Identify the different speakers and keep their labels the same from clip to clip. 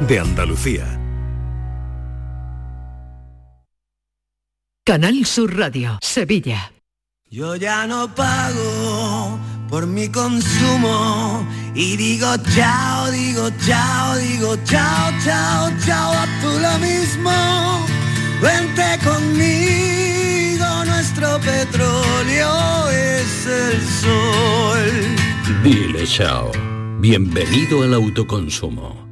Speaker 1: de Andalucía.
Speaker 2: Canal Sur Radio, Sevilla.
Speaker 3: Yo ya no pago por mi consumo y digo chao, digo chao, digo chao, chao, chao, a tú lo mismo. Vente conmigo, nuestro petróleo es el sol.
Speaker 4: Dile chao. Bienvenido al autoconsumo.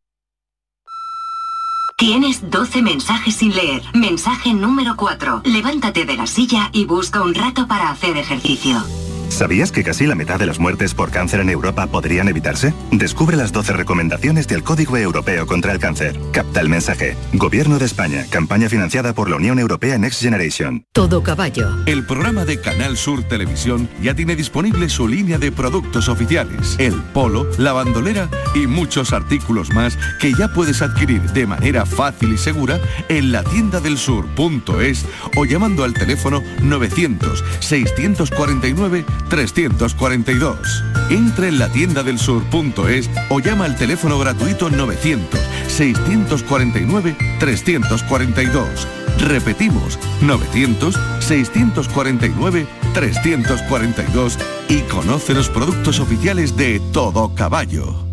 Speaker 5: Tienes 12 mensajes sin leer. Mensaje número 4. Levántate de la silla y busca un rato para hacer ejercicio.
Speaker 6: ¿Sabías que casi la mitad de las muertes por cáncer en Europa podrían evitarse? Descubre las 12 recomendaciones del Código Europeo contra el Cáncer. Capta el mensaje. Gobierno de España. Campaña financiada por la Unión Europea Next Generation.
Speaker 2: Todo caballo.
Speaker 7: El programa de Canal Sur Televisión ya tiene disponible su línea de productos oficiales. El polo, la bandolera y muchos artículos más que ya puedes adquirir de manera fácil y segura en la tienda del sur.es o llamando al teléfono 900 649 342. Entre en la tienda del sur.es o llama al teléfono gratuito 900 649 342. Repetimos, 900 649 342 y conoce los productos oficiales de Todo Caballo.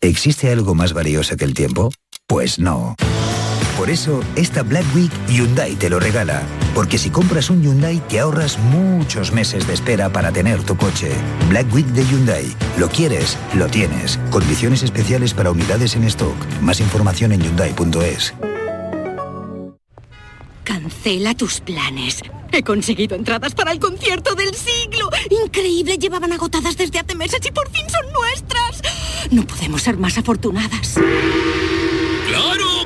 Speaker 8: ¿Existe algo más valioso que el tiempo? Pues no. Por eso, esta Black Week Hyundai te lo regala. Porque si compras un Hyundai te ahorras muchos meses de espera para tener tu coche. Black Week de Hyundai. Lo quieres, lo tienes. Condiciones especiales para unidades en stock. Más información en hyundai.es.
Speaker 9: Cancela tus planes. He conseguido entradas para el concierto del siglo. Increíble, llevaban agotadas desde hace meses y por fin son nuestras. No podemos ser más afortunadas.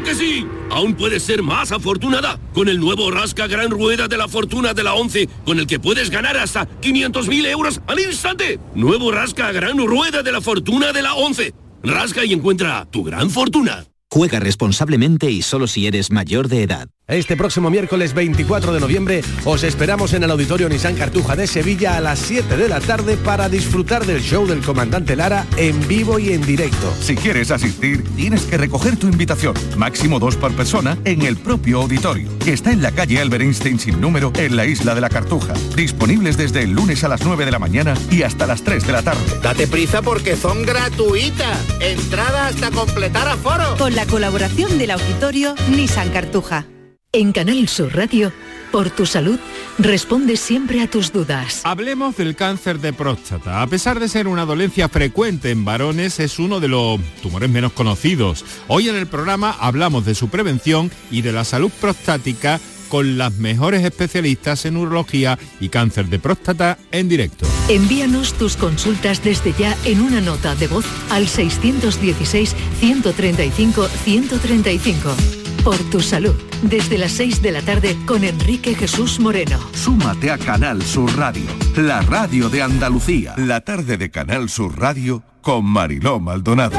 Speaker 10: ¡Claro que sí! Aún puedes ser más afortunada con el nuevo Rasca Gran Rueda de la Fortuna de la 11, con el que puedes ganar hasta 500.000 euros al instante. Nuevo Rasca Gran Rueda de la Fortuna de la 11. Rasca y encuentra tu gran fortuna.
Speaker 11: Juega responsablemente y solo si eres mayor de edad.
Speaker 12: Este próximo miércoles 24 de noviembre os esperamos en el Auditorio Nissan Cartuja de Sevilla a las 7 de la tarde para disfrutar del show del comandante Lara en vivo y en directo.
Speaker 7: Si quieres asistir, tienes que recoger tu invitación, máximo dos por persona, en el propio auditorio, que está en la calle Albert Einstein sin número, en la isla de la Cartuja. Disponibles desde el lunes a las 9 de la mañana y hasta las 3 de la tarde.
Speaker 13: Date prisa porque son gratuitas. Entrada hasta completar aforo.
Speaker 14: Con la colaboración del Auditorio Nissan Cartuja.
Speaker 2: En Canal Sur Radio, por tu salud, responde siempre a tus dudas.
Speaker 15: Hablemos del cáncer de próstata. A pesar de ser una dolencia frecuente en varones, es uno de los tumores menos conocidos. Hoy en el programa hablamos de su prevención y de la salud prostática con las mejores especialistas en urología y cáncer de próstata en directo.
Speaker 2: Envíanos tus consultas desde ya en una nota de voz al 616 135 135 por tu salud. Desde las 6 de la tarde con Enrique Jesús Moreno.
Speaker 7: Súmate a Canal Sur Radio, la radio de Andalucía. La tarde de Canal Sur Radio con Mariló Maldonado.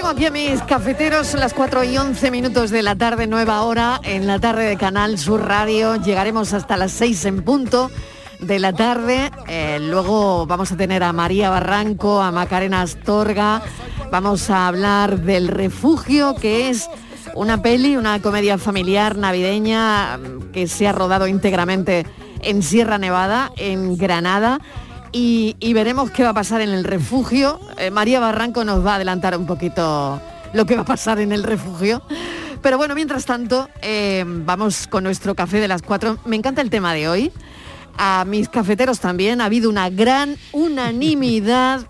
Speaker 16: tengo aquí a mis cafeteros, las 4 y 11 minutos de la tarde, nueva hora, en la tarde de Canal Sur Radio. Llegaremos hasta las 6 en punto de la tarde. Eh, luego vamos a tener a María Barranco, a Macarena Astorga. Vamos a hablar del refugio, que es una peli, una comedia familiar navideña mm, que se ha rodado íntegramente en Sierra Nevada, en Granada. Y, veremos qué va a pasar en el refugio. Eh, María Barranco nos va a adelantar un poquito lo que va a pasar en el refugio. Pero bueno, mientras tanto, eh, vamos con nuestro café de las cuatro. Me encanta el tema de hoy. A mis cafeteros también ha habido una gran unanimidad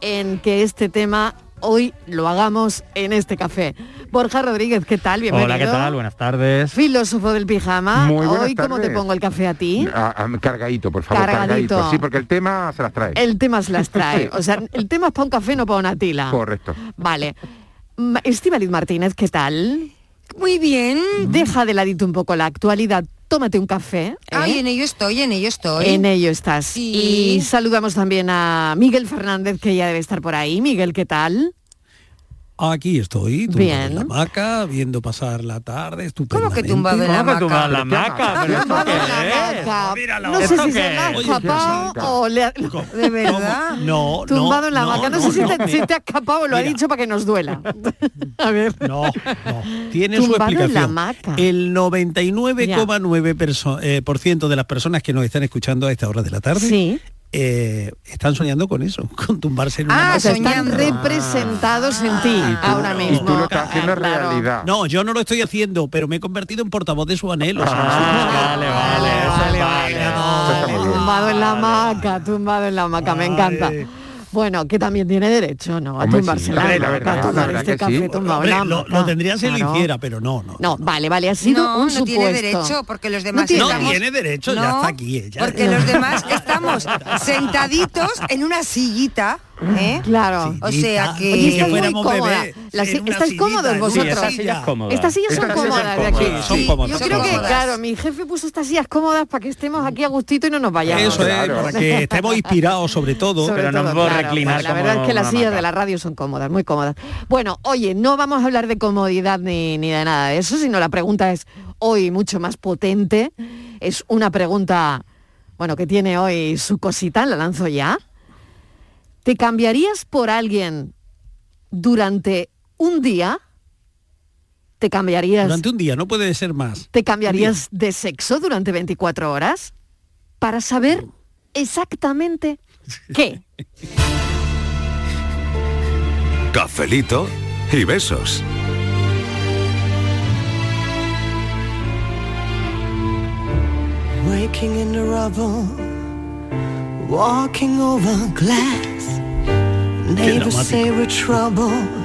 Speaker 16: en que este tema hoy lo hagamos en este café. Borja Rodríguez, ¿qué tal? Bienvenido.
Speaker 17: Hola, ¿qué tal? Buenas tardes.
Speaker 16: Filósofo del pijama.
Speaker 17: Muy buenas
Speaker 16: hoy, ¿cómo te pongo el café a ti?
Speaker 17: Ah, ah, cargadito, por favor,
Speaker 16: Cargadito.
Speaker 17: cargadito. Sí, porque el tema se las trae.
Speaker 16: El tema se las trae. O sea, el tema es para un café, no para una tila.
Speaker 17: Correcto.
Speaker 16: Vale. Estíbaliz Martínez, ¿qué tal? Muy bien. Deja de ladito un poco la actualidad. Tómate un café. ¿eh?
Speaker 18: Ay, en ello estoy, en ello estoy.
Speaker 16: En ello estás.
Speaker 18: Sí.
Speaker 16: Y saludamos también a Miguel Fernández, que ya debe estar por ahí. Miguel, ¿qué tal?
Speaker 19: Aquí estoy, tumbado
Speaker 16: Bien.
Speaker 19: en la hamaca, viendo pasar la tarde, estupendo.
Speaker 18: ¿Cómo que tumbado en la
Speaker 19: ¿Cómo que tumbado en la
Speaker 18: hamaca?
Speaker 19: hamaca? ¿Pero esto qué es?
Speaker 16: hamaca. No sé
Speaker 19: ¿Esto
Speaker 16: si se ha
Speaker 19: es?
Speaker 16: escapado o le ha... ¿De
Speaker 19: verdad? No, no,
Speaker 16: Tumbado en la hamaca. No,
Speaker 19: no,
Speaker 16: sé si, te,
Speaker 19: mira.
Speaker 16: si te ha escapado o lo ha dicho para que nos duela. a ver.
Speaker 19: No, no. Tiene su
Speaker 16: Tumbado en la
Speaker 19: explicación.
Speaker 16: hamaca.
Speaker 19: El 99,9% per- eh, por ciento de las personas que nos están escuchando a esta hora de la tarde eh, están soñando con eso, con tumbarse en una
Speaker 16: Ah, están representados en ti. Ahora mismo. Ah, claro.
Speaker 19: No, yo no lo estoy haciendo, pero me he convertido en portavoz de su anhelo.
Speaker 17: vale, vale,
Speaker 16: Tumbado en la hamaca, tumbado en la hamaca, me encanta. Bueno, que también tiene derecho, ¿no? A tumbarse la tomar este café
Speaker 19: Hombre, lo- tendría si lo hiciera, pero no, no.
Speaker 16: No, vale, vale, ha sido
Speaker 18: No,
Speaker 16: un
Speaker 18: no
Speaker 16: supuesto.
Speaker 18: tiene derecho, porque los demás
Speaker 19: No
Speaker 18: estamos-
Speaker 19: tiene derecho, ya está aquí ella.
Speaker 18: Porque los demás estamos sentaditos en una sillita, ¿eh?
Speaker 16: Claro.
Speaker 18: O sea que...
Speaker 16: Oye, estáis muy cómoda. ¿Estáis cómodos vosotros?
Speaker 17: sillas cómodas.
Speaker 16: Estas sillas son
Speaker 17: Estas sillas
Speaker 16: cómodas de aquí.
Speaker 17: cómodas. Son cómodas.
Speaker 16: Yo
Speaker 17: Son
Speaker 16: creo que, claro, mi jefe puso estas sillas cómodas para que estemos aquí a gustito y no nos vayamos.
Speaker 19: Eso es, para que estemos inspirados sobre todo.
Speaker 16: Sobre todo, claro, pues La verdad es que las sillas de la radio son cómodas, muy cómodas. Bueno, oye, no vamos a hablar de comodidad ni, ni de nada de eso, sino la pregunta es hoy mucho más potente. Es una pregunta, bueno, que tiene hoy su cosita, la lanzo ya. ¿Te cambiarías por alguien durante un día? ¿Te cambiarías,
Speaker 19: Durante un día, no puede ser más.
Speaker 16: ¿te cambiarías de sexo durante 24 horas? Para saber exactamente qué.
Speaker 1: Cafelito y besos.
Speaker 3: Waking in the rubble, walking over glass. Neighbors say we're trouble.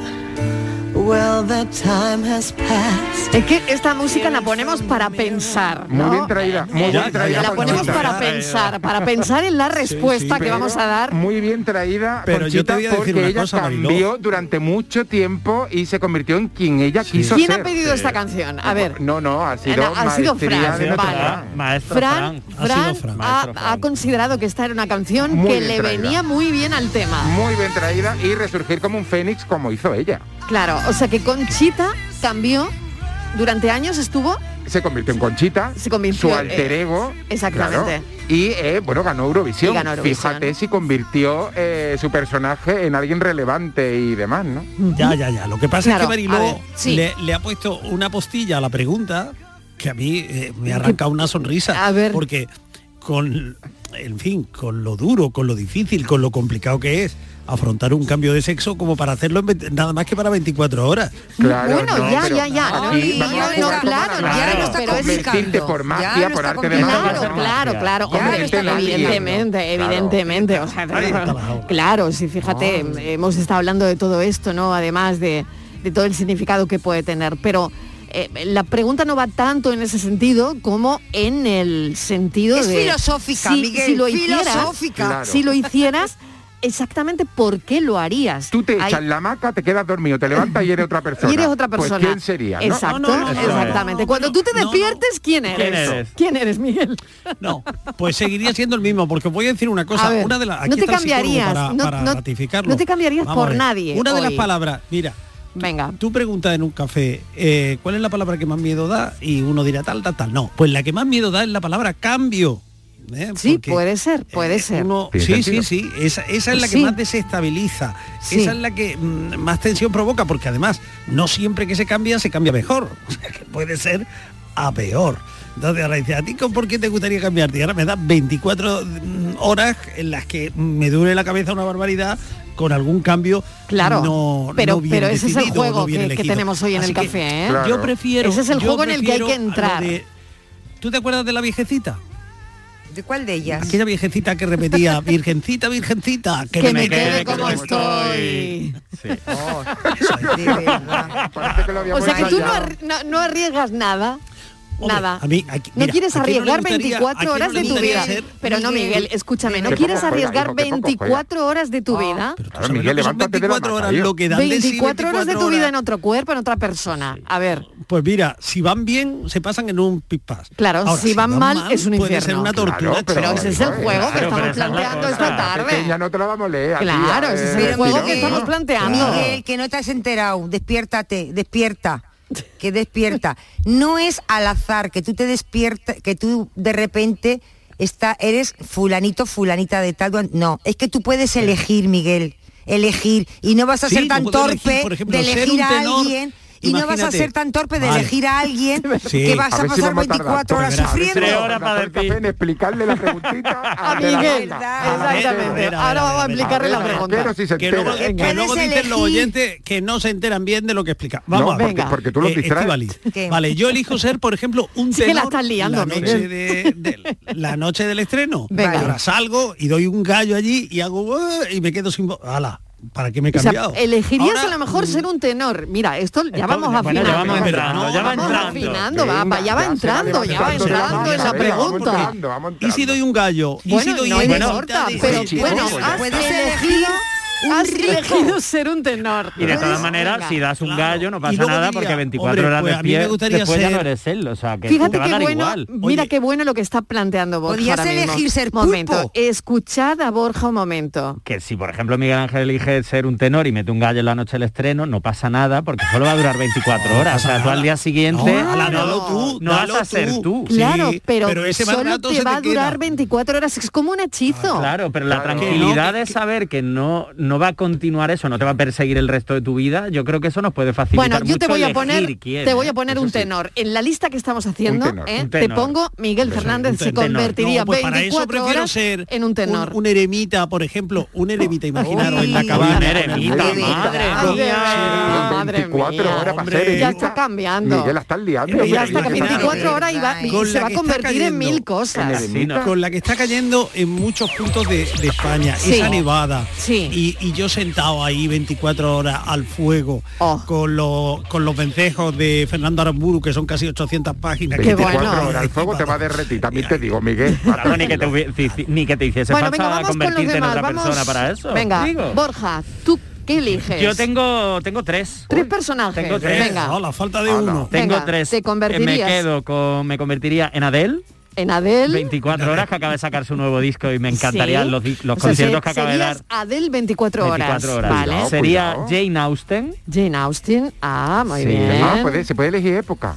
Speaker 16: Es que esta música la ponemos para pensar, ¿no?
Speaker 17: Muy bien traída, muy
Speaker 16: Eh,
Speaker 17: bien traída.
Speaker 16: La ponemos
Speaker 17: Conchita.
Speaker 16: para pensar, para pensar en la respuesta que vamos a dar.
Speaker 17: Muy bien traída,
Speaker 19: Pero yo te voy a decir
Speaker 17: porque
Speaker 19: una
Speaker 17: ella
Speaker 19: cosa, Mariló.
Speaker 17: cambió durante mucho tiempo y se convirtió en quien ella quiso
Speaker 16: ¿Quién
Speaker 17: ser.
Speaker 16: ha pedido esta canción? A ver.
Speaker 17: No, no, ha sido
Speaker 16: No, ha sido Fran,
Speaker 17: de
Speaker 16: vale.
Speaker 17: Fran.
Speaker 16: Fran, Fran, ha, ha considerado que esta era una canción
Speaker 17: Muy
Speaker 16: que le
Speaker 17: traída.
Speaker 16: venía muy bien al tema.
Speaker 17: Muy bien traída y resurgir como un fénix como hizo ella.
Speaker 16: Claro, o sea que Conchita cambió, durante años estuvo,
Speaker 17: Se convirtió en Conchita,
Speaker 16: se convirtió
Speaker 17: su alter
Speaker 16: eh,
Speaker 17: ego.
Speaker 16: Exactamente.
Speaker 17: claro. y eh, bueno, ganó Eurovisión.
Speaker 16: Y ganó Eurovisión.
Speaker 17: Fíjate si convirtió eh, su personaje en alguien relevante y demás, ¿no?
Speaker 19: Ya, ya, ya. Lo que pasa
Speaker 16: Claro,
Speaker 19: es que Mariló
Speaker 16: a ver, sí.
Speaker 19: le, le ha puesto una postilla a la pregunta que a mí eh, me arranca una sonrisa.
Speaker 16: A ver.
Speaker 19: Porque con, en fin, con lo duro, con lo difícil, con lo complicado que es afrontar un cambio de sexo como para hacerlo en 20 nada más que para 24 horas.
Speaker 17: Claro,
Speaker 16: Bueno,
Speaker 17: no,
Speaker 16: ya,
Speaker 17: pero
Speaker 16: ya, ya. No, claro,
Speaker 17: la
Speaker 16: claro,
Speaker 17: magia,
Speaker 16: pero es-
Speaker 17: convertirte por magia, por arte de magia.
Speaker 16: Claro, claro, claro,
Speaker 17: Ya
Speaker 16: hombre,
Speaker 17: lo está
Speaker 16: evidentemente, evidentemente, o sea, claro, sí, fíjate, hemos estado hablando de todo esto, ¿no? Además de, de todo el significado que puede tener, pero eh, la pregunta no va tanto en ese sentido como en el sentido
Speaker 18: Es
Speaker 16: de
Speaker 18: filosófica,
Speaker 16: si,
Speaker 18: Miguel,
Speaker 16: si lo hicieras,
Speaker 18: filosófica. Claro.
Speaker 16: si lo hicieras exactamente por qué lo harías.
Speaker 17: Tú te
Speaker 16: Hay-
Speaker 17: echas la maca, te quedas dormido, te levantas y eres otra persona.
Speaker 16: y eres otra persona.
Speaker 17: Pues ¿quién sería? no?
Speaker 16: Exacto, exactamente. Cuando tú te despiertes, ¿quién eres?
Speaker 19: ¿Quién eres?
Speaker 16: ¿Quién eres, Miguel?
Speaker 19: No, pues seguiría siendo el mismo, porque voy a decir una cosa.
Speaker 16: Ver,
Speaker 19: una de las, aquí
Speaker 16: no te cambiarías,
Speaker 19: para,
Speaker 16: no-
Speaker 19: para
Speaker 16: no-
Speaker 19: ratificarlo.
Speaker 16: no te cambiarías
Speaker 19: Vamos
Speaker 16: por nadie
Speaker 19: Una de las palabras, mira,
Speaker 16: Venga.
Speaker 19: tú preguntas en un café, eh, ¿cuál es la palabra que más miedo da? Y uno dirá tal, tal, tal. No, pues la que más miedo da es la palabra cambio. ¿eh?
Speaker 16: Sí,
Speaker 19: Porque,
Speaker 16: puede ser, puede
Speaker 19: eh,
Speaker 16: ser.
Speaker 19: uno- sí, sí,
Speaker 17: sentido.
Speaker 19: sí, esa, esa es la que
Speaker 16: Sí.
Speaker 19: más desestabiliza,
Speaker 16: Sí.
Speaker 19: esa es la que mm, más tensión provoca, porque además no siempre que se cambia se cambia mejor, o sea que puede ser a peor. Entonces ahora dice, ¿a ti por qué te gustaría cambiarte? Y ahora me da 24 mm, horas en las que me duele la cabeza una barbaridad con algún cambio
Speaker 16: Claro,
Speaker 19: no,
Speaker 16: pero,
Speaker 19: no bien
Speaker 16: pero ese es el juego
Speaker 19: no
Speaker 16: que, tenemos hoy en
Speaker 19: Así
Speaker 16: el café, ¿eh?
Speaker 17: Claro.
Speaker 19: Yo prefiero...
Speaker 16: Ese es el juego en el que hay que entrar.
Speaker 19: de- ¿Tú te acuerdas de la viejecita?
Speaker 18: ¿De cuál de ellas?
Speaker 19: Aquella viejecita que repetía, virgencita, virgencita, que,
Speaker 16: Que
Speaker 19: no
Speaker 16: me quede como estoy.
Speaker 17: Que lo
Speaker 16: O sea que tú no- no arriesgas nada.
Speaker 19: Hombre,
Speaker 16: nada.
Speaker 19: a mí, aquí-
Speaker 16: no
Speaker 19: mira,
Speaker 16: quieres
Speaker 19: ¿a quién no le
Speaker 16: arriesgar
Speaker 19: gustaría-
Speaker 16: 24
Speaker 19: a quién no
Speaker 16: horas de tu vida.
Speaker 19: ser-
Speaker 16: Pero no,
Speaker 18: Miguel,
Speaker 16: escúchame, ¿no quieres
Speaker 17: juega,
Speaker 16: arriesgar
Speaker 17: hijo, que poco
Speaker 16: 24 horas de tu vida?
Speaker 19: Pero tú
Speaker 17: Claro,
Speaker 19: sabes
Speaker 17: Miguel,
Speaker 19: lo que son
Speaker 17: levántate de la
Speaker 19: 24
Speaker 17: mata,
Speaker 19: horas,
Speaker 17: tío.
Speaker 19: lo que dan de sí
Speaker 16: 24 horas de tu
Speaker 19: 24
Speaker 16: vida en otro cuerpo, en otra persona. A ver,
Speaker 19: Pues mira, si van bien, se pasan en un pispás.
Speaker 16: Claro, si van mal, es un
Speaker 19: Puede
Speaker 16: infierno.
Speaker 19: ser una tortura.
Speaker 17: Claro, pero-
Speaker 16: pero ese es el
Speaker 17: Claro,
Speaker 16: juego que estamos planteando esta tarde.
Speaker 17: Pequeña no te la vamos a leer.
Speaker 16: Claro, ese es
Speaker 17: eh,
Speaker 16: el juego que estamos
Speaker 17: ¿no?
Speaker 16: planteando.
Speaker 18: Miguel, que no te has enterado, despiértate, despierta, que despierta. No es al azar que tú te despiertas, que tú de repente está, eres fulanito, fulanita de tal, no, es que tú puedes elegir, Miguel, elegir, y no vas a
Speaker 19: Sí,
Speaker 18: ser tan
Speaker 19: elegir,
Speaker 18: torpe
Speaker 19: por ejemplo,
Speaker 18: de
Speaker 19: ser
Speaker 18: elegir
Speaker 19: un
Speaker 18: a
Speaker 19: tenor,
Speaker 18: alguien. Y no vas a ser tan torpe de
Speaker 19: Vale.
Speaker 18: elegir a alguien
Speaker 19: Sí.
Speaker 18: que vas
Speaker 17: A
Speaker 18: a,
Speaker 17: ver si
Speaker 18: pasar
Speaker 17: vamos a tardar,
Speaker 18: 24 horas sufriendo.
Speaker 17: Tres
Speaker 20: horas para
Speaker 17: el café en explicarle la preguntita
Speaker 16: A Miguel, exactamente. Ahora vamos a explicarle la pregunta.
Speaker 17: pero si se
Speaker 19: Que luego, que dicen los oyentes que no se enteran bien de lo que explica. Vamos
Speaker 17: No,
Speaker 19: a ver.
Speaker 17: porque, porque tú lo
Speaker 19: Eh,
Speaker 17: distraes.
Speaker 19: Vale, yo elijo ser, por ejemplo, un
Speaker 16: Sí que la estás liando,
Speaker 19: la noche,
Speaker 16: Miguel.
Speaker 19: de, de- la noche del estreno.
Speaker 16: Venga.
Speaker 19: Ahora salgo y doy un gallo allí y hago "Uh", y me quedo sin voz. ¡Hala! ¿Para qué me he
Speaker 16: O sea,
Speaker 19: cambiado?
Speaker 16: elegirías
Speaker 19: Ahora,
Speaker 16: a lo mejor
Speaker 19: mm,
Speaker 16: ser un tenor. Mira, esto ya vamos
Speaker 20: bueno,
Speaker 16: afinando.
Speaker 20: ya vamos entrando, ya va entrando.
Speaker 16: afinando, va, va, ya va entrando, ya va
Speaker 17: levantando la
Speaker 16: entrando en la
Speaker 17: mano, venga, vamos
Speaker 16: pregunta.
Speaker 17: entrando, vamos
Speaker 19: ¿Y si doy un gallo? ¿Y
Speaker 16: Bueno,
Speaker 19: si doy
Speaker 16: no
Speaker 19: en
Speaker 16: importa, pero bueno, has
Speaker 18: puedes
Speaker 16: elegido,
Speaker 18: un
Speaker 16: has elegido ser un tenor.
Speaker 20: Y de todas maneras, si das un gallo no pasa nada porque 24
Speaker 19: hombre,
Speaker 20: horas
Speaker 19: pues
Speaker 20: de
Speaker 19: a mí me
Speaker 20: pie
Speaker 19: gustaría
Speaker 20: después ya no eres él, o sea que
Speaker 16: Fíjate
Speaker 20: te va a dar
Speaker 16: bueno,
Speaker 20: igual.
Speaker 16: mira
Speaker 19: Oye.
Speaker 16: qué bueno lo que está planteando Borja
Speaker 18: Podías
Speaker 16: ahora mismo.
Speaker 18: elegir ser
Speaker 16: Momento, escuchad a Borja un momento.
Speaker 20: Que si por ejemplo Miguel Ángel elige ser un tenor y mete un gallo en la noche del estreno, no pasa nada porque solo va a durar 24 horas. O sea, tú al día siguiente
Speaker 19: No, tú,
Speaker 20: vas a ser
Speaker 19: tú.
Speaker 16: Claro,
Speaker 19: Sí,
Speaker 16: pero,
Speaker 19: pero ese
Speaker 16: solo te va a durar
Speaker 19: queda.
Speaker 16: 24 horas, es como un hechizo.
Speaker 20: Claro, pero la tranquilidad de saber que no, no va a continuar eso, no te va a perseguir el resto de tu vida, yo creo que eso nos puede facilitar
Speaker 16: Bueno, yo te
Speaker 20: mucho
Speaker 16: voy a poner,
Speaker 20: quién,
Speaker 16: te voy a
Speaker 20: ¿eh?
Speaker 16: poner un
Speaker 20: sí.
Speaker 16: tenor. En la lista que estamos haciendo,
Speaker 17: tenor,
Speaker 16: ¿eh? te pongo Miguel Fernández se convertiría
Speaker 19: No, pues para eso
Speaker 16: 24
Speaker 19: prefiero
Speaker 16: horas
Speaker 19: ser
Speaker 16: en un tenor.
Speaker 19: Un, un eremita, por ejemplo, un eremita, imaginaros, en la
Speaker 18: Uy,
Speaker 19: cabaña.
Speaker 20: un eremita, madre mía.
Speaker 16: madre
Speaker 17: 24
Speaker 16: mía.
Speaker 17: horas para
Speaker 19: hombre.
Speaker 17: ser
Speaker 16: Ya está cambiando.
Speaker 17: Miguel, la estás liando.
Speaker 16: Ya está que
Speaker 17: Miguel,
Speaker 16: 24 horas y, va- y
Speaker 19: Con
Speaker 16: se va a
Speaker 19: está
Speaker 16: convertir en mil cosas.
Speaker 20: Sí,
Speaker 19: con la que está cayendo en muchos puntos de, de España,
Speaker 16: Sí.
Speaker 19: esa nevada.
Speaker 16: Sí.
Speaker 19: Y, y yo sentado ahí 24 horas al fuego
Speaker 16: Oh.
Speaker 19: con, los, con los vencejos de Fernando Aramburu, que son casi 800 páginas.
Speaker 16: Qué
Speaker 17: 24
Speaker 16: bueno.
Speaker 17: horas, el fuego te va a derretir, también te digo, Miguel.
Speaker 20: Claro, ni que te, ni que te hiciese
Speaker 16: Bueno, venga,
Speaker 20: falta
Speaker 16: vamos con los
Speaker 20: convertirte en
Speaker 16: demás.
Speaker 20: otra
Speaker 16: Vamos.
Speaker 20: persona para eso.
Speaker 16: Venga,
Speaker 20: digo.
Speaker 16: Borja, ¿tú qué eliges?
Speaker 20: Yo tengo, tengo tres.
Speaker 16: tres personajes.
Speaker 20: Tengo tres.
Speaker 16: Venga,
Speaker 19: No, la falta de
Speaker 17: Hala.
Speaker 19: uno.
Speaker 20: Tengo
Speaker 16: Venga,
Speaker 20: tres.
Speaker 16: te convertirías.
Speaker 20: Me quedo con, me convertiría en Adele.
Speaker 16: En Adele.
Speaker 20: 24 horas que acaba de sacar su nuevo disco y me encantarían
Speaker 16: Sí.
Speaker 20: los, di- los
Speaker 16: O sea,
Speaker 20: conciertos
Speaker 16: se-
Speaker 20: que acaba de dar.
Speaker 16: Adele 24 horas.
Speaker 20: 24 horas.
Speaker 16: Vale.
Speaker 17: Cuidado,
Speaker 20: Sería
Speaker 17: cuidado.
Speaker 20: Jane Austen.
Speaker 16: Jane Austen. Ah, muy
Speaker 20: Sí.
Speaker 16: bien.
Speaker 17: Ah, puede- se puede elegir época.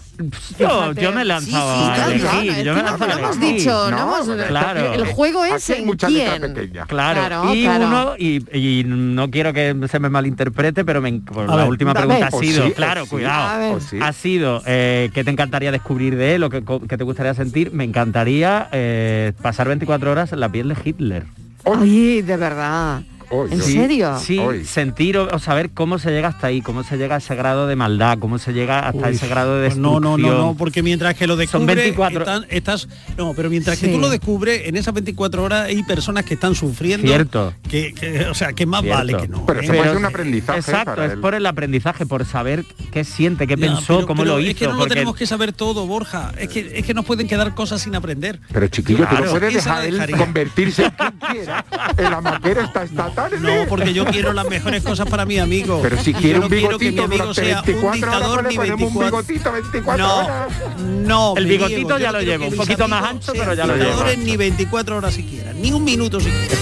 Speaker 20: Yo, yo me he lanzado
Speaker 16: Sí, sí,
Speaker 20: a
Speaker 16: claro,
Speaker 20: elegir, yo me he
Speaker 16: no-
Speaker 20: lanzado
Speaker 16: no
Speaker 20: a
Speaker 16: hemos dicho, no hemos-
Speaker 20: claro.
Speaker 16: el juego es en quién.
Speaker 20: Claro,
Speaker 16: Claro,
Speaker 20: y
Speaker 16: claro.
Speaker 20: uno, y, y no quiero que se me malinterprete, pero me, la
Speaker 19: ver,
Speaker 20: última pregunta ha sido,
Speaker 17: sí,
Speaker 20: claro, cuidado, ha sido eh, qué te encantaría descubrir de él o qué te gustaría sentir. Me encantaría eh, pasar 24 horas en la piel de Hitler.
Speaker 16: Ay, de verdad. ¿En serio?
Speaker 20: Sí,
Speaker 17: Hoy.
Speaker 20: sentir o, o saber cómo se llega hasta ahí, cómo se llega a ese grado de maldad, cómo se llega hasta
Speaker 19: Uy,
Speaker 20: ese grado de
Speaker 19: pues no,
Speaker 20: destrucción.
Speaker 19: no, no, no, porque mientras que lo
Speaker 20: Son
Speaker 19: descubre,
Speaker 20: 24.
Speaker 19: están- estás, no, pero mientras
Speaker 16: Sí.
Speaker 19: que tú lo descubres, en esas 24 horas hay personas que están sufriendo.
Speaker 20: Cierto.
Speaker 19: Que, que- o sea, que más
Speaker 20: Cierto.
Speaker 19: vale que no.
Speaker 17: Pero
Speaker 19: ¿eh?
Speaker 17: eso puede ser un aprendizaje
Speaker 20: Exacto,
Speaker 17: para
Speaker 20: es
Speaker 17: él.
Speaker 20: por el aprendizaje, por saber qué siente, qué
Speaker 19: Ya,
Speaker 20: pensó,
Speaker 19: pero-
Speaker 20: cómo
Speaker 19: pero
Speaker 20: lo hizo.
Speaker 19: Es que no lo tenemos que saber todo, Borja. Es que, es que nos pueden quedar cosas sin aprender.
Speaker 17: Pero chiquillo, tú
Speaker 19: Claro,
Speaker 17: no puedes
Speaker 19: ¿quién se la
Speaker 17: dejar él convertirse en quien quiera. En la maquera está esta
Speaker 19: No, porque yo quiero las mejores cosas para mi amigo.
Speaker 17: Pero si quiere
Speaker 19: no
Speaker 17: un
Speaker 19: quiero que mi
Speaker 17: bigotito
Speaker 19: amigo
Speaker 17: durante
Speaker 19: sea un
Speaker 17: 24 horas,
Speaker 19: ni
Speaker 17: ponemos un
Speaker 19: 24
Speaker 17: bigotito 24
Speaker 19: No,
Speaker 17: horas.
Speaker 19: no.
Speaker 20: El bigotito ya lo llevo, un poquito más ancho, pero ya lo llevo.
Speaker 19: ni 24 horas siquiera, ni un minuto siquiera.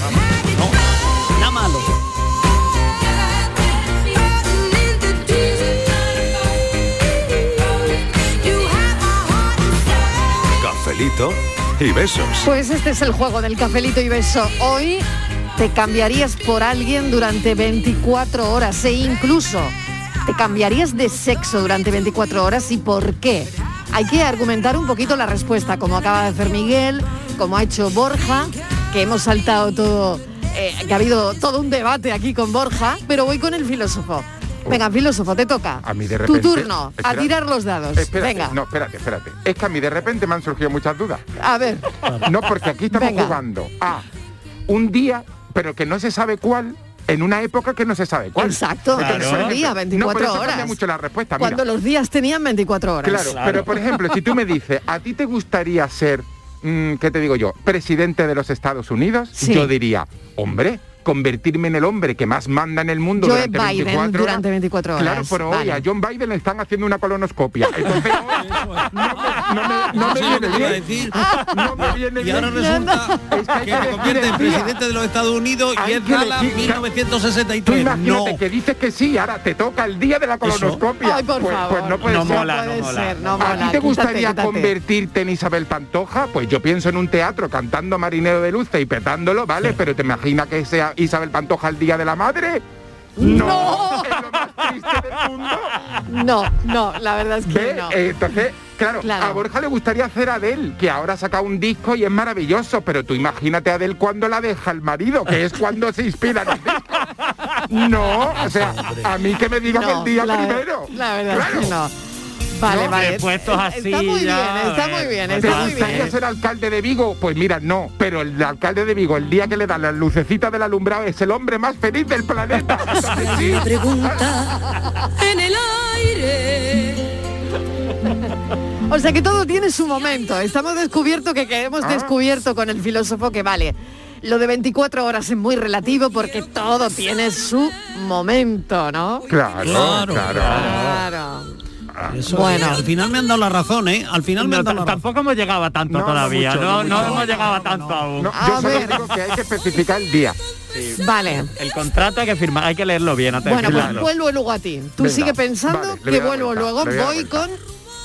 Speaker 19: No, nada malo.
Speaker 1: Cafelito y besos.
Speaker 16: Pues este es el juego del cafelito y beso. Hoy te cambiarías por alguien durante 24 horas e incluso te cambiarías de sexo durante 24 horas y por qué. Hay que argumentar un poquito la respuesta, como acaba de hacer Miguel, como ha hecho Borja, que hemos saltado todo, eh, que ha habido todo un debate aquí con Borja, pero voy con el filósofo. Venga, filósofo, te toca.
Speaker 17: A mí de
Speaker 16: tu
Speaker 17: repente-
Speaker 16: turno, a tirar los dados.
Speaker 17: Espérate,
Speaker 16: Venga,
Speaker 17: no, espérate, espérate. Es que a mí de repente me han surgido muchas dudas.
Speaker 16: a ver.
Speaker 17: No, porque aquí estamos
Speaker 16: Venga.
Speaker 17: jugando a un día, pero que no se sabe cuál, en una época que no se sabe cuál.
Speaker 16: Exacto,
Speaker 17: por
Speaker 16: había
Speaker 17: ejemplo,
Speaker 16: 24
Speaker 17: no, eso
Speaker 16: horas.
Speaker 17: mucho la respuesta. Mira,
Speaker 16: Cuando los días tenían 24 horas.
Speaker 17: Claro, pero por ejemplo, si tú me dices, ¿a ti te gustaría ser, mm, qué te digo yo, presidente de los Estados Unidos?
Speaker 16: Sí.
Speaker 17: Yo diría, hombre, convertirme en el hombre que más manda en el mundo
Speaker 16: Joe
Speaker 17: durante
Speaker 16: Biden
Speaker 17: 24 horas.
Speaker 16: durante 24 horas.
Speaker 17: Claro, pero hoy
Speaker 16: Vale.
Speaker 17: a John Biden le están haciendo una colonoscopia. Entonces, no me, viene bien.
Speaker 19: decir.
Speaker 17: No me viene
Speaker 19: Y
Speaker 17: bien.
Speaker 19: ahora resulta
Speaker 17: Es que
Speaker 19: que te convierte en presidente de los Estados Unidos y es Dallas
Speaker 17: elegir- Tú
Speaker 19: 1963.
Speaker 17: imagínate
Speaker 19: No.
Speaker 17: que dices que sí, ahora te toca el día de la colonoscopia.
Speaker 16: Ay, por
Speaker 17: pues,
Speaker 16: favor.
Speaker 17: pues no puede
Speaker 20: No
Speaker 17: ser.
Speaker 20: mola,
Speaker 16: No puede
Speaker 20: no mola.
Speaker 16: ser, no
Speaker 17: ¿A ti te
Speaker 16: Quítate,
Speaker 17: gustaría
Speaker 16: quítate.
Speaker 17: convertirte en Isabel Pantoja? Pues yo pienso en un teatro cantando Marinero de Luce y petándolo, ¿vale? Pero te imaginas que sea Isabel Pantoja el Día de la Madre?
Speaker 16: No.
Speaker 17: Es lo más triste del mundo.
Speaker 16: No, no, la verdad es que
Speaker 17: ¿Ve?
Speaker 16: no.
Speaker 17: Eh, Entonces, claro,
Speaker 16: Claro.
Speaker 17: a Borja le gustaría hacer Adele, que ahora ha sacado un disco y es maravilloso, pero tú imagínate a Adele cuando la deja el marido, que es cuando se inspira en el disco. No, o sea, a mí que me digan
Speaker 16: No,
Speaker 17: el día
Speaker 16: la,
Speaker 17: primero.
Speaker 16: La verdad
Speaker 17: Claro.
Speaker 16: es que no. Vale,
Speaker 17: No,
Speaker 16: vale.
Speaker 20: eh, puestos así
Speaker 16: está muy
Speaker 20: ya,
Speaker 16: bien, está muy bien,
Speaker 17: ¿Te
Speaker 16: está muy
Speaker 17: gustaría
Speaker 16: bien.
Speaker 17: ser alcalde de Vigo? Pues mira, no, pero el alcalde de Vigo, el día que le dan las lucecitas del alumbrado, es el hombre más feliz del planeta. Sí.
Speaker 9: pregunta en el aire.
Speaker 16: O sea que todo tiene su momento. Estamos descubierto que, que hemos
Speaker 17: Ah.
Speaker 16: descubierto con el filósofo que vale. Lo de 24 horas es muy relativo porque todo tiene su momento, ¿no?
Speaker 17: Claro,
Speaker 19: Claro,
Speaker 17: claro.
Speaker 16: Claro.
Speaker 19: Eso,
Speaker 16: Bueno.
Speaker 19: al final me han dado la razón, ¿eh? Al final me
Speaker 20: No,
Speaker 19: han dado la razón.
Speaker 20: tampoco hemos llegado a tanto
Speaker 17: No,
Speaker 20: todavía,
Speaker 17: mucho,
Speaker 20: no,
Speaker 17: no
Speaker 20: hemos llegado a tanto aún.
Speaker 16: A
Speaker 17: yo solo
Speaker 16: ver.
Speaker 17: digo que hay que especificar el día.
Speaker 16: Vale.
Speaker 20: El contrato hay que firmar, hay que leerlo bien antes
Speaker 16: Bueno, pues vuelvo luego a ti. Tú
Speaker 17: Venga,
Speaker 16: sigue pensando
Speaker 17: vale,
Speaker 16: que vuelvo
Speaker 17: vuelta,
Speaker 16: luego.
Speaker 17: voy
Speaker 16: con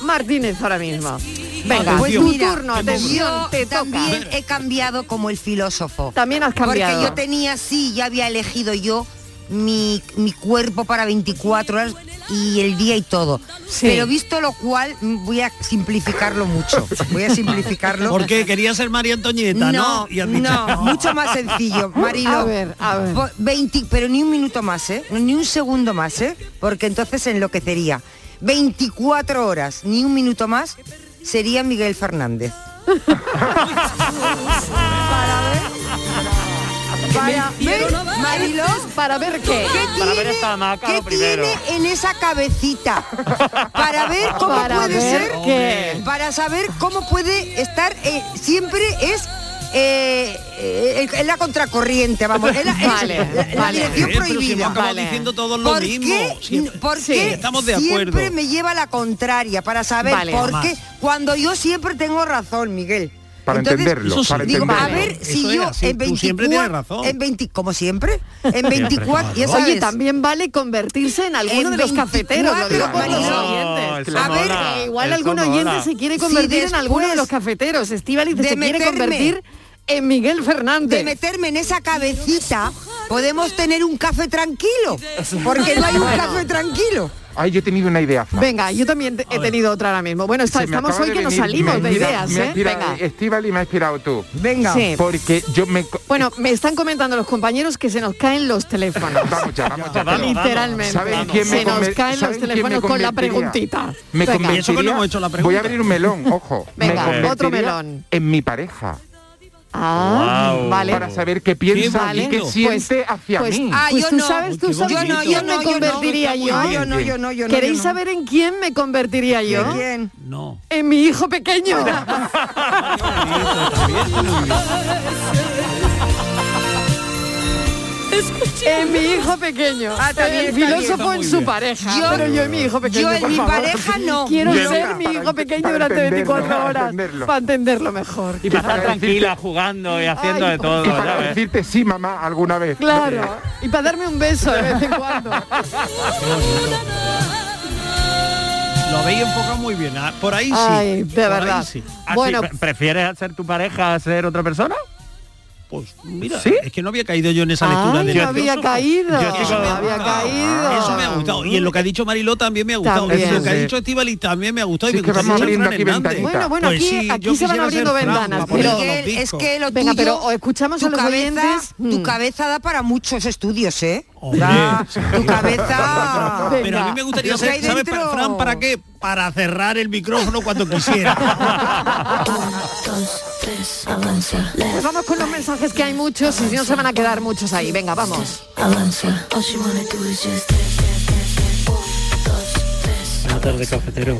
Speaker 16: Martínez ahora mismo. Venga,
Speaker 19: Pues
Speaker 16: tu turno, atención, te toca.
Speaker 18: también he cambiado como el filósofo.
Speaker 16: También has cambiado.
Speaker 18: Porque yo tenía, sí, ya había elegido yo mi, mi cuerpo para 24 horas y el día y todo.
Speaker 16: Sí.
Speaker 18: Pero visto lo cual, voy a simplificarlo mucho. Voy a simplificarlo.
Speaker 19: Porque quería ser María Antonieta, ¿no?
Speaker 18: No,
Speaker 19: Y
Speaker 18: no, mucho más sencillo, Marilo.
Speaker 16: A ver, a ver.
Speaker 18: Po- 20, pero ni un minuto más, ¿eh? Ni un segundo más, ¿eh? Porque entonces enloquecería. 24 horas, ni un minuto más, sería Miguel Fernández. Para ver, Mariló,
Speaker 16: ¿Para ver qué?
Speaker 18: ¿qué
Speaker 20: Para ver
Speaker 18: tiene,
Speaker 20: esta hamaca,
Speaker 18: qué
Speaker 20: primero.
Speaker 18: tiene en esa cabecita? Para ver cómo
Speaker 16: Para
Speaker 18: puede
Speaker 16: ver
Speaker 18: ser,
Speaker 16: qué.
Speaker 18: para saber cómo puede estar, eh, siempre es eh, eh, en la contracorriente, vamos, es la, es
Speaker 16: Vale,
Speaker 18: la- la
Speaker 16: vale.
Speaker 18: dirección
Speaker 19: "Eh, pero si
Speaker 18: prohibida.
Speaker 16: Vale.
Speaker 19: diciendo todos lo
Speaker 18: ¿Por
Speaker 19: mismo.
Speaker 18: qué?
Speaker 19: Siempre-
Speaker 18: ¿Por
Speaker 16: Sí,
Speaker 18: qué
Speaker 19: estamos de
Speaker 18: siempre
Speaker 19: acuerdo.
Speaker 18: me lleva a la contraria para saber
Speaker 16: Vale.
Speaker 18: por qué? Cuando yo siempre tengo razón, Miguel.
Speaker 17: Para
Speaker 18: Entonces,
Speaker 17: entenderlo, para
Speaker 18: digo,
Speaker 17: entenderlo.
Speaker 18: a ver si yo en 24, en 20, como siempre, en 24, ya sabes,
Speaker 16: Oye, también vale convertirse en alguno
Speaker 18: En
Speaker 16: de los cafeteros, lo digo por los
Speaker 18: 24,
Speaker 16: oyentes.
Speaker 18: eso
Speaker 16: A ver,
Speaker 18: mola,
Speaker 16: igual
Speaker 18: eso
Speaker 16: algún
Speaker 18: mola.
Speaker 16: oyente se quiere
Speaker 18: Si
Speaker 16: convertir en alguno de los cafeteros. Estivaliz se quiere convertir en Miguel Fernández.
Speaker 18: de meterme en esa cabecita, podemos tener un café tranquilo, porque no hay un café tranquilo.
Speaker 17: Ay, yo he tenido una idea. Fa.
Speaker 16: Venga, yo también he tenido otra ahora mismo. Bueno, está- estamos hoy que nos salimos
Speaker 17: me
Speaker 16: de ideas, ¿eh? Venga.
Speaker 17: Estíbal y me ha inspirado tú.
Speaker 18: Venga.
Speaker 16: Sí.
Speaker 17: Porque yo me...
Speaker 16: Bueno, me están comentando los compañeros que se nos caen los teléfonos.
Speaker 17: Vamos ya, vamos ya.
Speaker 16: Literalmente.
Speaker 17: ¿Saben quién me
Speaker 16: se nos caen los
Speaker 17: ¿saben quién me
Speaker 16: teléfonos con la preguntita.
Speaker 17: Me
Speaker 16: Venga.
Speaker 17: convertiría- Voy a abrir un melón, ojo.
Speaker 16: Venga,
Speaker 17: Me
Speaker 16: otro melón.
Speaker 17: En mi pareja.
Speaker 16: Ah, vale.
Speaker 17: Para saber qué piensa
Speaker 16: Vale.
Speaker 17: y qué
Speaker 16: Pues-
Speaker 17: siente hacia
Speaker 16: pues-
Speaker 17: mí.
Speaker 18: Ah,
Speaker 16: pues
Speaker 18: yo
Speaker 16: tú
Speaker 18: no.
Speaker 16: sabes, tú
Speaker 18: Qué
Speaker 16: sabes
Speaker 18: bonito.
Speaker 16: en quién
Speaker 18: Yo no,
Speaker 16: me
Speaker 18: yo no,
Speaker 16: convertiría
Speaker 18: yo no, yo no, yo no, yo no,
Speaker 16: ¿Queréis
Speaker 18: yo no.
Speaker 16: saber en quién me convertiría yo?
Speaker 18: ¿En quién?
Speaker 19: No.
Speaker 16: En mi hijo pequeño. En mi hijo pequeño.
Speaker 18: Ah, también
Speaker 16: el filósofo en su pareja.
Speaker 18: Yo-
Speaker 16: pero yo en mi hijo pequeño.
Speaker 18: yo en
Speaker 16: por
Speaker 18: mi
Speaker 16: favor.
Speaker 18: pareja no.
Speaker 16: Quiero
Speaker 17: Yo
Speaker 16: ser
Speaker 17: no,
Speaker 16: mi hijo pequeño durante
Speaker 17: entenderlo,
Speaker 16: 24
Speaker 17: para
Speaker 16: horas.
Speaker 17: entenderlo.
Speaker 16: Para entenderlo mejor.
Speaker 20: Y para estar tranquila, jugando y haciendo
Speaker 16: Ay,
Speaker 20: de todo.
Speaker 17: Y para decirte sí, mamá, alguna vez.
Speaker 16: Claro. Y para darme un beso de vez en cuando.
Speaker 19: Lo habéis enfocado muy bien. ah, Por ahí sí.
Speaker 16: Ay, de
Speaker 19: por
Speaker 16: verdad.
Speaker 19: sí.
Speaker 20: Ah,
Speaker 16: Bueno.
Speaker 20: pre- ¿Prefieres ser tu pareja a ser otra persona?
Speaker 19: Pues mira,
Speaker 20: ¿Sí?
Speaker 19: es que no había caído yo en esa lectura
Speaker 16: Ay,
Speaker 19: de
Speaker 16: no había caído.
Speaker 19: Yo con-
Speaker 16: no había caído.
Speaker 19: Eso me ha gustado. Y en lo que ha dicho Mariló también me ha gustado.
Speaker 16: También.
Speaker 19: En lo que ha dicho Estivali también me ha gustado.
Speaker 17: Sí,
Speaker 19: y me Hernández.
Speaker 17: ventanita.
Speaker 16: Bueno, bueno,
Speaker 19: Pues
Speaker 16: aquí,
Speaker 19: sí,
Speaker 16: aquí se van abriendo ventanas. Pero,
Speaker 18: Miguel, es que lo
Speaker 16: venga,
Speaker 18: tuyo-
Speaker 16: pero o escuchamos
Speaker 18: tu
Speaker 16: a los
Speaker 18: cabeza,
Speaker 16: oyentes.
Speaker 18: tu
Speaker 16: Mm.
Speaker 18: cabeza da para muchos estudios, ¿eh?
Speaker 19: Hombre, sí.
Speaker 18: tu cabeza.
Speaker 19: Pero a mí me gustaría
Speaker 18: hay
Speaker 19: ¿sabes,
Speaker 18: dentro-
Speaker 19: Fran, para qué? Para cerrar el micrófono cuando quisiera.
Speaker 16: Pues vamos con los mensajes que hay muchos y si no se van a quedar muchos ahí. Venga, vamos.
Speaker 21: Buenas tardes, cafetero.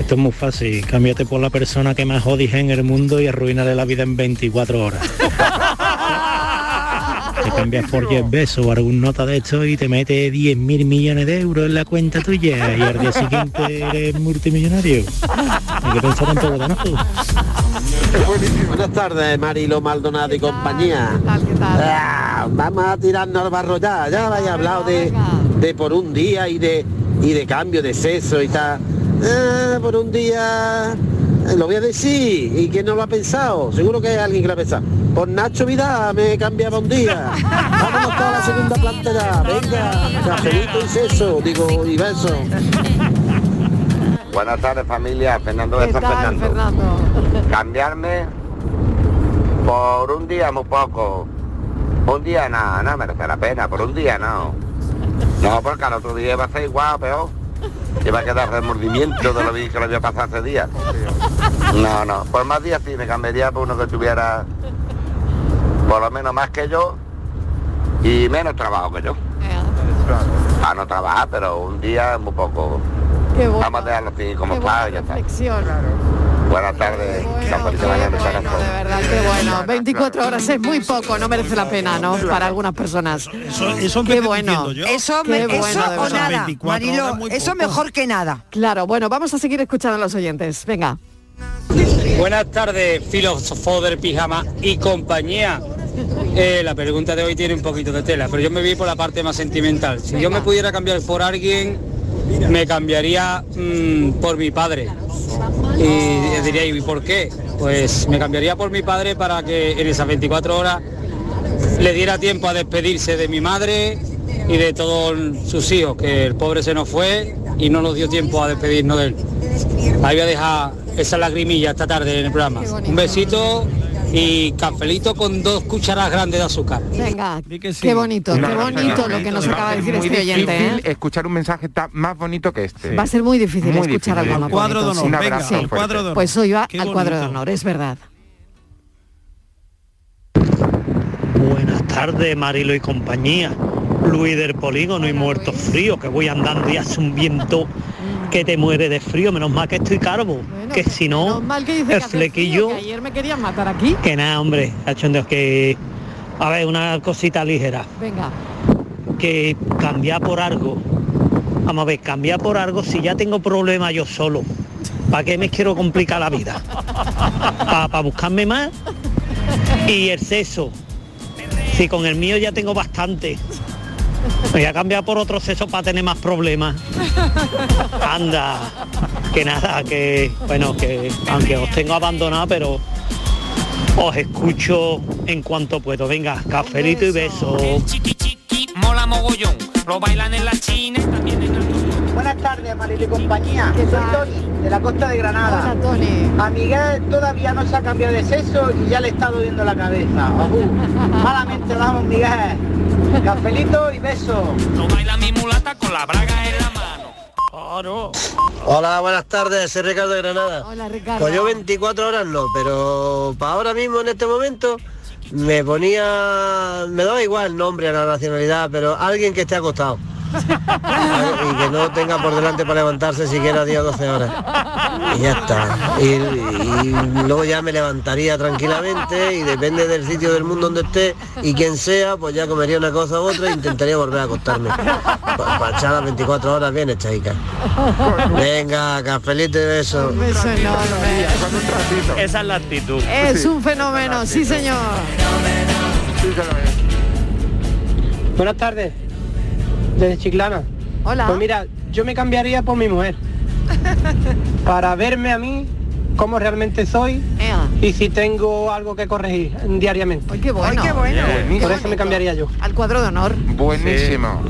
Speaker 21: Esto es muy fácil. Cámbiate por la persona que más odies en el mundo y arruinarle la vida en 24 horas. Te cambias por Jeff Bezos o algún nota de esto y te mete 10 mil millones de euros en la cuenta tuya y al día siguiente eres multimillonario. Hay que pensar en todo, ¿no?
Speaker 22: Buenas tardes, Marilo Maldonado y compañía. Ah, vamos a tirarnos al barro ya. Ya habéis hablado de, de por un día y de y de cambio de sexo y tal. Ah, por un día eh, lo voy a decir y que no lo ha pensado. Seguro que hay alguien que lo ha pensado. Por Nacho Vidal me cambiaba un día. Vámonos toda la segunda planta ya. Venga, cafelito y sexo, digo, y beso.
Speaker 23: Buenas tardes familia, Fernando de
Speaker 16: ¿Qué
Speaker 23: San Fernando.
Speaker 16: Fernando?
Speaker 23: Cambiarme por un día muy poco. Un día nada, no merece la pena, por un día no. No, porque al otro día va a ser igual peor. Que va a quedar remordimiento de lo que lo había pasado ese día. No, no, por más días sí me cambiaría por uno que tuviera por lo menos más que yo y menos trabajo que yo. Para no trabajar, pero un día muy poco.
Speaker 16: Qué bueno.
Speaker 23: Vamos a dejarlo así como
Speaker 16: Qué
Speaker 23: está ya está. Buenas tardes. San Felipe Mañana de
Speaker 16: verdad, qué bueno. 24 horas es muy poco, no merece la pena, ¿no? Para algunas personas.
Speaker 19: Eso, eso
Speaker 16: Qué bueno.
Speaker 18: Eso,
Speaker 16: Qué
Speaker 18: me-
Speaker 16: bueno,
Speaker 18: eso o nada,
Speaker 19: 24
Speaker 18: Marilo,
Speaker 19: horas muy
Speaker 18: eso mejor que nada.
Speaker 16: Claro, bueno, vamos a seguir escuchando a los oyentes. Venga.
Speaker 24: Buenas tardes, filósofo del pijama y compañía. Eh, la pregunta de hoy tiene un poquito de tela, pero yo me vi por la parte más sentimental. Si yo me pudiera cambiar por alguien, me cambiaría mm, por mi padre. Y diría, ¿y por qué? Pues me cambiaría por mi padre para que en esas 24 horas le diera tiempo a despedirse de mi madre y de todos sus hijos, que el pobre se nos fue y no nos dio tiempo a despedirnos de él. Ahí voy a dejar esa lagrimilla esta tarde en el programa. Un besito y cafelito con dos cucharadas grandes de azúcar.
Speaker 16: Venga, qué bonito, qué bonito lo que nos acaba de decir este oyente. ¿eh?
Speaker 17: escuchar un mensaje tan más bonito que este.
Speaker 16: Va a ser muy difícil
Speaker 17: Muy
Speaker 16: escuchar
Speaker 17: difícil.
Speaker 16: algo más
Speaker 17: Cuadro de
Speaker 16: bonito,
Speaker 17: honor,
Speaker 16: sí.
Speaker 17: venga,
Speaker 16: Sí.
Speaker 17: el cuadro de honor.
Speaker 16: Pues hoy va
Speaker 19: Qué
Speaker 16: al cuadro de
Speaker 19: bonito.
Speaker 16: honor, es verdad.
Speaker 21: Buenas tardes, Marilo y compañía. Luis del Polígono y Muerto Frío, que voy andando y hace un viento que te muere de frío. Menos mal que estoy calvo, que si no,
Speaker 16: Menos mal que dice
Speaker 21: el
Speaker 16: frío,
Speaker 21: flequillo...
Speaker 16: que ayer me querían matar aquí.
Speaker 21: Que nada, hombre, cachondeo, que... A ver, una cosita ligera.
Speaker 16: Venga.
Speaker 21: Que cambiar por algo. Vamos a ver, cambiar por algo si ya tengo problemas yo solo. ¿Para qué me quiero complicar la vida? ¿Para buscarme más? Y el sexo. Si con el mío ya tengo bastante. Voy a cambiar por otro sexo para tener más problemas. Anda. Que nada, que bueno, que aunque os tengo abandonado, pero os escucho en cuanto puedo. Venga, cafelito y beso.
Speaker 25: Mola mogollón. Lo bailan en la China y también en el...
Speaker 26: Buenas tardes, Marilo y compañía. Soy Tony, de la costa de Granada.
Speaker 16: Hola, Tony.
Speaker 26: A Miguel todavía no se ha cambiado de sexo y ya le está doliendo la cabeza. Malamente vamos, Miguel. Cafelito y beso.
Speaker 25: Lo baila mi mulata con la braga en la mano. Claro.
Speaker 22: Hola, buenas tardes, soy Ricardo de Granada.
Speaker 16: Hola, Ricardo.
Speaker 22: Pues yo 24 horas no, pero para ahora mismo en este momento me ponía, me daba igual el nombre a la nacionalidad, pero alguien que esté acostado. Y que no tenga por delante para levantarse siquiera 10 o 12 horas. Y ya está. Y, y luego ya me levantaría tranquilamente y depende del sitio del mundo donde esté y quien sea, pues ya comería una cosa u otra e intentaría volver a acostarme. Para echar las 24 horas bien echadicas. Venga, cafelito y beso.
Speaker 16: Un beso enorme.
Speaker 20: Esa es la actitud.
Speaker 16: Es un fenómeno, sí señor.
Speaker 26: Buenas tardes. Desde Chiclana.
Speaker 16: Hola.
Speaker 26: Pues mira, yo me cambiaría por mi mujer. para verme a mí cómo realmente soy y si tengo algo que corregir diariamente.
Speaker 16: Ay, qué bueno.
Speaker 26: Ay, qué bueno.
Speaker 16: Qué
Speaker 26: Por eso me cambiaría yo.
Speaker 16: Al cuadro de honor.
Speaker 17: Buenísimo.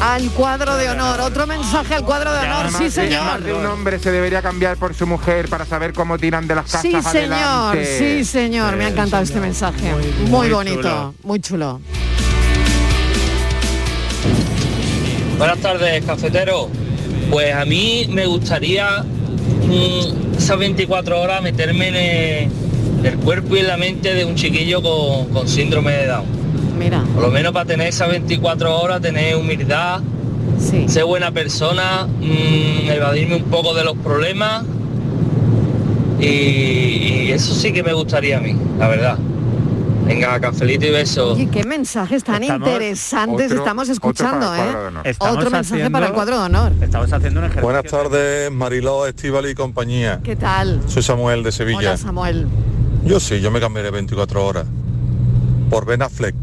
Speaker 16: Al cuadro de honor. Otro mensaje al cuadro de honor, sí señor.
Speaker 17: De un hombre se debería cambiar por su mujer para saber cómo tiran de las casas
Speaker 16: Sí señor,
Speaker 17: adelante.
Speaker 16: sí señor. Me ha encantado este mensaje. Muy,
Speaker 17: muy
Speaker 16: bonito,
Speaker 17: chulo.
Speaker 16: muy chulo.
Speaker 27: Buenas tardes, cafetero. Pues a mí me gustaría mm, esas 24 horas meterme en el, cuerpo y en la mente de un chiquillo con, con síndrome de Down.
Speaker 16: Mira.
Speaker 27: Por lo menos para tener esas 24 horas, tener humildad, ser buena persona, mm, evadirme un poco de los problemas. Y, y eso sí que me gustaría a mí, la verdad. Venga, cafelito y beso.
Speaker 16: Oye, qué mensajes tan
Speaker 27: Estamos-
Speaker 16: interesantes
Speaker 27: otro-
Speaker 16: estamos
Speaker 27: otro
Speaker 16: escuchando, ¿eh?
Speaker 27: honor.
Speaker 20: Estamos
Speaker 16: Otro mensaje
Speaker 20: haciendo-
Speaker 16: para el cuadro de honor.
Speaker 20: Estamos haciendo un ejercicio.
Speaker 28: Buenas tardes, Mariló, Estíbal y compañía.
Speaker 16: ¿Qué tal?
Speaker 28: Soy Samuel de Sevilla.
Speaker 16: Hola, Samuel.
Speaker 28: Yo sí, yo me cambiaré 24 horas. Por Ben Affleck,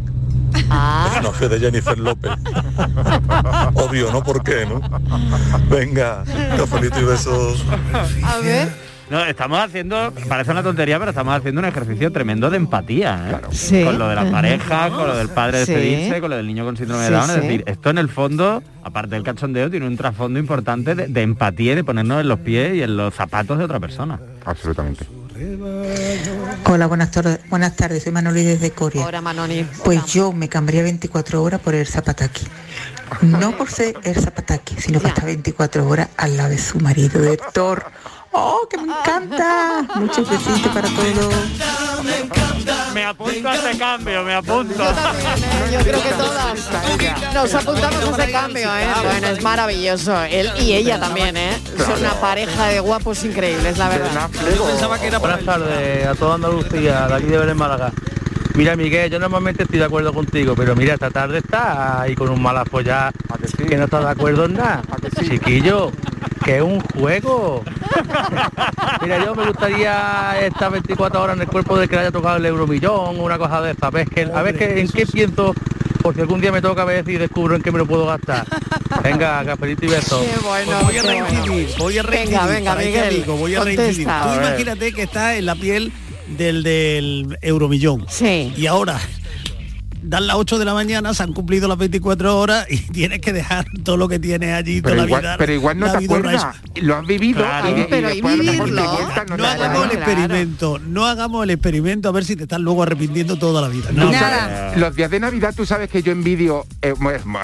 Speaker 16: Ah.
Speaker 28: personaje de Jennifer López. Obvio, ¿no? ¿Por qué, no? Venga, cafelito y besos.
Speaker 16: A ver.
Speaker 20: No, estamos haciendo, parece una tontería, pero estamos haciendo un ejercicio tremendo de empatía, ¿eh?
Speaker 16: Sí.
Speaker 20: Con lo de la pareja, con lo del padre
Speaker 16: Sí.
Speaker 20: despedirse, con lo del niño con síndrome
Speaker 16: Sí,
Speaker 20: de Down.
Speaker 16: sí.
Speaker 20: Es decir, esto en el fondo, aparte del cachondeo, tiene un trasfondo importante de, de empatía y de ponernos en los pies y en los zapatos de otra persona.
Speaker 17: Absolutamente.
Speaker 29: Hola, buenas tardes, buenas tardes, soy Manoli desde Corea.
Speaker 16: Ahora, Manoni.
Speaker 29: Pues yo me cambiaría 24 horas por el zapataki. No por ser el zapataki, sino para estar 24 horas al lado de su marido, de Thor. ¡Oh, que me encanta! Muchos besitos para todos.
Speaker 20: Me apunto a ese cambio, me apunto.
Speaker 16: Yo creo que todas nos apuntamos a ese cambio, ¿eh? Bueno, es maravilloso. Él y ella también, ¿eh? Son una pareja de guapos increíbles, la verdad.
Speaker 19: Yo pensaba que era por
Speaker 30: Buenas tardes a toda Andalucía, de aquí de Belén Málaga. Mira Miguel, yo normalmente estoy de acuerdo contigo, pero mira, esta tarde está ahí con un mal apoyado que no está de acuerdo en nada. Chiquillo, que es un juego. Mira, yo me gustaría estar 24 horas en el cuerpo de que le haya tocado el euromillón o una cosa de esa. A ver, que, a ver que, en qué pienso, por si algún día me toca a ver si descubro en qué me lo puedo gastar. Venga, cafelito y beso.
Speaker 16: Qué bueno,
Speaker 19: Pues voy a
Speaker 16: qué bueno.
Speaker 19: reincidir, voy a reincidir.
Speaker 16: Venga, venga, Miguel,
Speaker 19: amigo, voy a reincidir. Tú imagínate que está en la piel del, del euromillón.
Speaker 16: Sí.
Speaker 19: Y ahora dan las 8 de la mañana, se han cumplido las 24 horas y tienes que dejar todo lo que tienes allí toda
Speaker 17: Pero
Speaker 19: la
Speaker 17: igual,
Speaker 19: vida.
Speaker 17: pero igual no
Speaker 19: la
Speaker 17: te acuerdas. Lo has vivido
Speaker 19: Claro.
Speaker 17: y, y
Speaker 19: Pero y
Speaker 17: después a lo mejor te
Speaker 19: vivirlo,
Speaker 17: cuentas, no
Speaker 19: hagamos el experimento, no hagamos el experimento a ver si te estás luego arrepintiendo toda la vida.
Speaker 17: Los días de Navidad tú sabes que yo envidio, eh,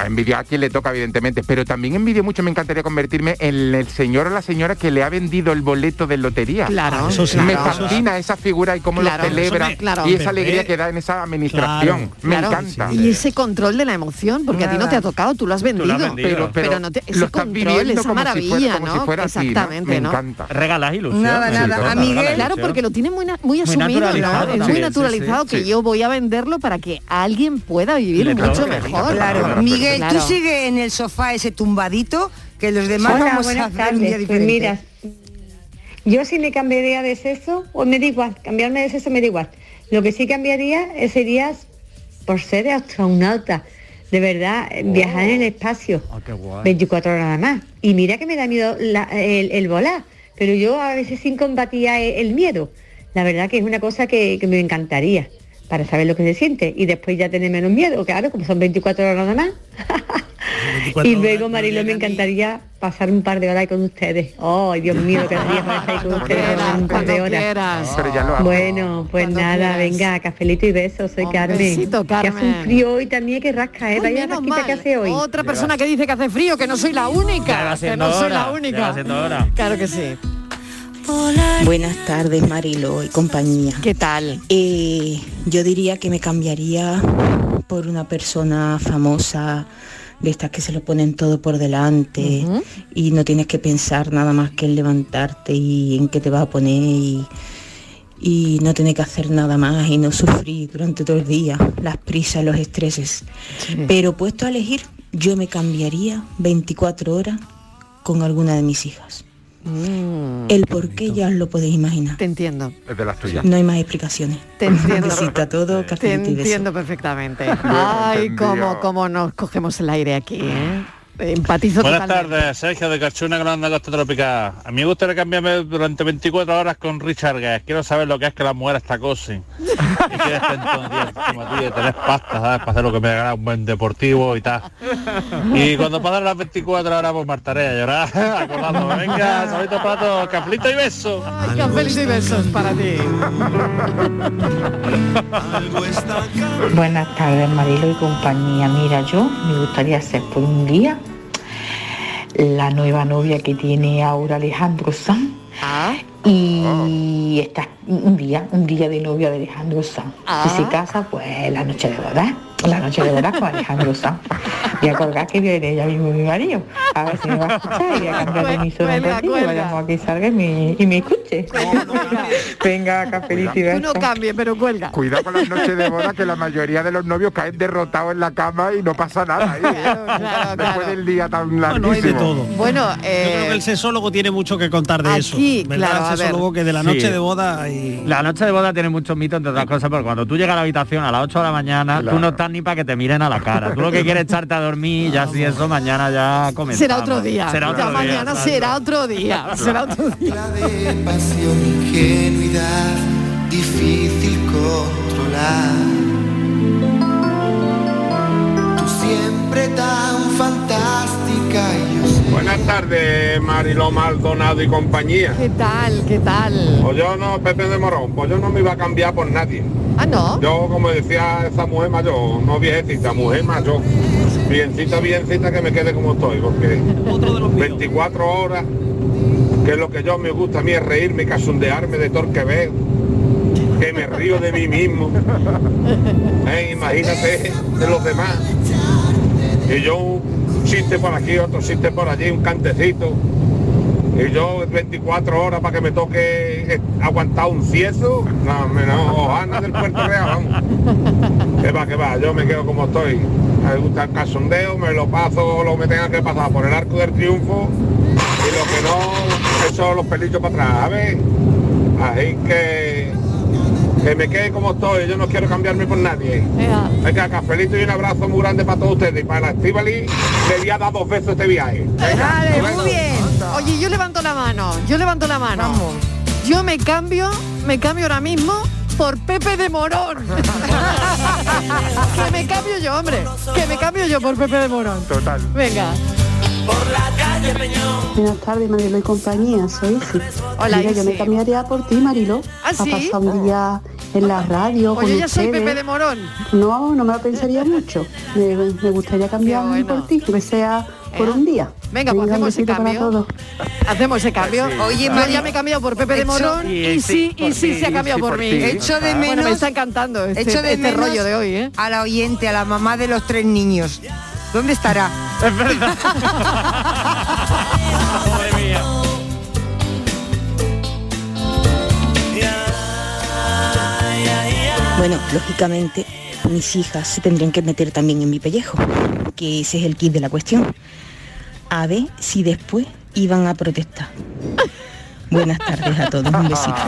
Speaker 17: envidio a quien le toca evidentemente, pero también envidio mucho, me encantaría convertirme en el señor o la señora que le ha vendido el boleto de lotería.
Speaker 16: Claro,
Speaker 19: Ah, eso sí,
Speaker 17: me
Speaker 19: claro,
Speaker 17: fascina esa figura y cómo
Speaker 16: Claro,
Speaker 17: lo celebra
Speaker 16: me- claro.
Speaker 17: y esa alegría que da en esa administración. me
Speaker 16: Claro.
Speaker 17: encanta.
Speaker 16: Y ese control de la emoción, porque a ti no te ha tocado, tú lo has vendido.
Speaker 17: vendido. Pero- pero
Speaker 16: no te,
Speaker 17: lo
Speaker 16: ese
Speaker 17: estás
Speaker 16: control, esa
Speaker 17: si
Speaker 16: maravilla,
Speaker 17: fuera-
Speaker 16: ¿no?
Speaker 17: si fuera así, ¿no?
Speaker 16: Exactamente,
Speaker 17: Me
Speaker 16: ¿no?
Speaker 17: encanta.
Speaker 20: Regalas ilusión.
Speaker 18: Nada, nada. A Miguel-
Speaker 16: Claro, porque lo tiene muy, muy asumido,
Speaker 20: naturalizado
Speaker 16: ¿no? Es muy naturalizado
Speaker 20: sí,
Speaker 16: que
Speaker 20: sí.
Speaker 16: yo voy a venderlo para que alguien pueda vivir
Speaker 20: Le
Speaker 16: mucho mejor.
Speaker 18: Claro, Miguel,
Speaker 16: Claro.
Speaker 18: tú sigue en el sofá ese tumbadito, que los demás
Speaker 31: Hola,
Speaker 18: vamos a hacer un día.
Speaker 31: Pues
Speaker 18: diferente.
Speaker 31: mira,
Speaker 32: Yo si me cambiaría de sexo, o me da igual, cambiarme de sexo me da igual. Lo que sí cambiaría eh, sería por ser astronauta. De verdad, eh, viajar en el espacio. 24 horas nada más. Y mira que me da miedo la- el, el volar, pero yo a veces sin combatía el, el miedo. La verdad que es una cosa que, que me encantaría para saber lo que se siente y después ya tener menos miedo, claro, como son 24 horas nada más. y luego, Marilo, me encantaría pasar un par de horas con ustedes. ¡Ay, Dios mío, que daría para estar ahí con ustedes un par de horas!
Speaker 17: Pero ya lo hago.
Speaker 32: Bueno, pues nada, venga, cafelito y besos, soy Carmen.
Speaker 16: besito,
Speaker 32: Que hace un frío hoy también que rasca, ¿eh? Vaya
Speaker 16: menos
Speaker 32: rasquita
Speaker 16: mal.
Speaker 32: que hace hoy.
Speaker 16: Otra persona que dice que hace frío, que no soy la única. Que no soy la única. Claro que sí.
Speaker 23: Buenas tardes, Marilo y compañía.
Speaker 16: ¿Qué tal?
Speaker 23: yo diría que me cambiaría por una persona famosa, de estas que se lo ponen todo por delante y no tienes que pensar nada más que en levantarte y en qué te vas a poner y, y no tener que hacer nada más y no sufrir durante todo el día las prisas, los estreses. Pero puesto a elegir, yo me cambiaría 24 horas con alguna de mis hijas. El por qué ya os lo podéis imaginar.
Speaker 16: Te entiendo.
Speaker 17: Es de las tuyas.
Speaker 23: No hay más explicaciones.
Speaker 16: Te entiendo.
Speaker 23: Besito a todo,
Speaker 16: Te entiendo perfectamente. Ay, cómo, cómo nos cogemos el aire aquí, ¿eh? Empatizo
Speaker 33: Buenas
Speaker 16: totalmente.
Speaker 33: tardes, Sergio de Carchuna, Granada Costa Tropical. A mí me gustaría cambiarme durante 24 horas con Richard Guest. Quiero saber lo que es que las mujeres te acosen. Y que el día encima tuya y tener pasta, ¿sabes? Para hacer lo que me haga un buen deportivo y tal. Y cuando pasen las 24 horas, pues me hartaré a llorar, acordándome. Venga, saludos para todos, cafelito y beso.
Speaker 16: Ay, y besos para ti.
Speaker 34: Buenas tardes, Marilo y compañía. Mira, yo me gustaría ser por un día la nueva novia que tiene ahora Alejandro Sanz. Y está un día, un día de novia de Alejandro Sanz. Si se casa, pues la noche de boda. La noche de boda con Alejandro Sanz. Voy a colgar que viene ella mismo mi marido. A ver si me va a escuchar y voy a cambiar de un ratito y
Speaker 16: cuelga.
Speaker 34: vayamos a que salga y me, y me escuche. Venga, y
Speaker 16: Tú no
Speaker 34: besos.
Speaker 16: cambies, pero cuelga.
Speaker 17: Cuidado con las noches de boda que la mayoría de los novios caen derrotados en la cama y no pasa nada. ahí. Después del día tan larguísimo.
Speaker 19: Bueno, hay de todo.
Speaker 16: Bueno,
Speaker 19: Yo creo que el sexólogo tiene mucho que contar de eso.
Speaker 20: Claro, a
Speaker 19: el sexólogo
Speaker 20: ver.
Speaker 19: que de la
Speaker 20: Sí.
Speaker 19: noche de boda y...
Speaker 20: La noche de boda tiene muchos mitos, entre otras cosas, porque cuando tú llegas a la habitación a las 8 de la mañana, tú no estás ni para que te miren a la cara. Tú lo que quieres es echarte a dormir y ya si eso mañana ya comenzamos.
Speaker 16: Será otro día.
Speaker 20: Será otro
Speaker 16: Ya
Speaker 20: día,
Speaker 16: mañana será otro día. Será otro día.
Speaker 3: pasión, ingenuidad, difícil controlar. Tú siempre tan fantástica y
Speaker 35: Buenas tardes, Mariló Maldonado y compañía.
Speaker 16: ¿Qué tal? ¿Qué tal?
Speaker 35: Pues yo no, Pepe de Morón, pues yo no me iba a cambiar por nadie.
Speaker 16: Ah, no.
Speaker 35: Yo, como decía esa mujer mayor, no viejecita, mujer mayor. Biencita, biencita que me quede como estoy, porque 24 horas, que es lo que yo me gusta a mí es reírme, casundearme de todo el que veo, que me río de mí mismo. Eh, imagínate de los demás. Y yo chiste por aquí, otro chiste por allí, un cantecito. Y yo 24 horas para que me toque eh, aguantar un cieso, no, no, Ojana del Puerto Real, vamos. Que va, que va, yo me quedo como estoy. Me gusta el casondeo, me lo paso lo que tenga que pasar por el arco del triunfo y lo que no, eso los pelillos para atrás, a ver. Así que que me quede como estoy, yo no quiero cambiarme por nadie. Venga, cafelito y un abrazo muy grande para todos ustedes. Y para la Estivali le voy a dar dos veces este viaje.
Speaker 16: Vale, muy bien. Oye, yo levanto la mano. Yo levanto la mano. Yo me cambio, me cambio ahora mismo por Pepe de Morón. que me cambio yo, hombre. Que me cambio yo por Pepe de Morón.
Speaker 17: Total.
Speaker 16: Venga.
Speaker 36: Buenas tardes, Marilo y compañía, soy Isi.
Speaker 16: Hola,
Speaker 36: Mira, yo
Speaker 16: Isi.
Speaker 36: me cambiaría por ti, Marilo.
Speaker 16: ¿Ah,
Speaker 36: A
Speaker 16: sí?
Speaker 36: pasar un día en la radio
Speaker 16: Pues
Speaker 36: con
Speaker 16: yo ya soy. Pepe de Morón.
Speaker 36: No, no me lo pensaría mucho. Me, me gustaría cambiarme por ti, que sea por un día.
Speaker 16: Venga, pues
Speaker 36: un
Speaker 16: hacemos ese cambio. Hacemos ese cambio.
Speaker 36: Sí.
Speaker 16: Oye, María
Speaker 36: ya
Speaker 16: me he cambiado por Pepe de
Speaker 36: Hecho-
Speaker 16: Morón
Speaker 36: Y
Speaker 16: y
Speaker 36: sí,
Speaker 16: y sí se ha cambiado
Speaker 36: sí,
Speaker 16: por
Speaker 36: por
Speaker 16: mí.
Speaker 36: ti.
Speaker 18: Echo de
Speaker 16: Bueno, me
Speaker 18: menos-
Speaker 16: está encantando este,
Speaker 18: Echo de
Speaker 16: este
Speaker 18: menos
Speaker 16: rollo de hoy, ¿eh?
Speaker 18: A la oyente, a la mamá de los tres niños. ¿Dónde estará?
Speaker 20: Es verdad.
Speaker 23: Bueno, lógicamente mis hijas se tendrían que meter también en mi pellejo, que ese es el kit de la cuestión. A ver si después iban a protestar. Buenas tardes a todos, un besito.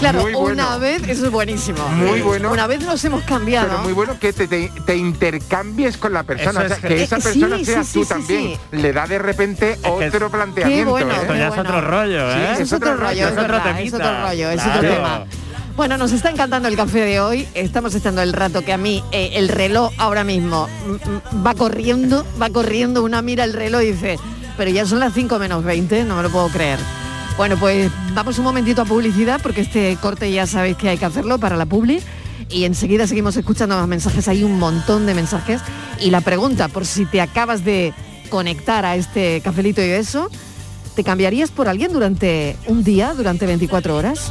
Speaker 16: Claro,
Speaker 17: bueno.
Speaker 16: una vez, eso es buenísimo.
Speaker 17: Muy bueno.
Speaker 16: Una vez nos hemos cambiado.
Speaker 17: Pero muy bueno que te, te- te intercambies con la persona, o sea, que
Speaker 20: que-
Speaker 17: esa
Speaker 16: Eh, sí,
Speaker 17: persona
Speaker 16: sí,
Speaker 17: seas
Speaker 16: sí,
Speaker 17: tú
Speaker 16: sí,
Speaker 17: también. Le da de repente otro
Speaker 16: Qué
Speaker 17: planteamiento.
Speaker 16: bueno,
Speaker 17: ¿eh?
Speaker 20: Esto ya es otro rollo,
Speaker 17: Sí,
Speaker 20: ¿eh?
Speaker 16: es otro rollo, es,
Speaker 20: otro
Speaker 16: verdad, es otro rollo, es
Speaker 20: Claro.
Speaker 16: otro tema. Bueno, nos está encantando el café de hoy. Estamos estando el rato que a mí eh, el reloj ahora mismo mm, mm, va corriendo, va corriendo. Una mira el reloj y dice, pero ya son las 5 menos 20, no me lo puedo creer. Bueno, pues vamos un momentito a publicidad porque este corte ya sabéis que hay que hacerlo para la publi. Y enseguida seguimos escuchando más mensajes. Hay un montón de mensajes. Y la pregunta, por si te acabas de conectar a este cafelito y eso, ¿te cambiarías por alguien durante un día, durante 24 horas?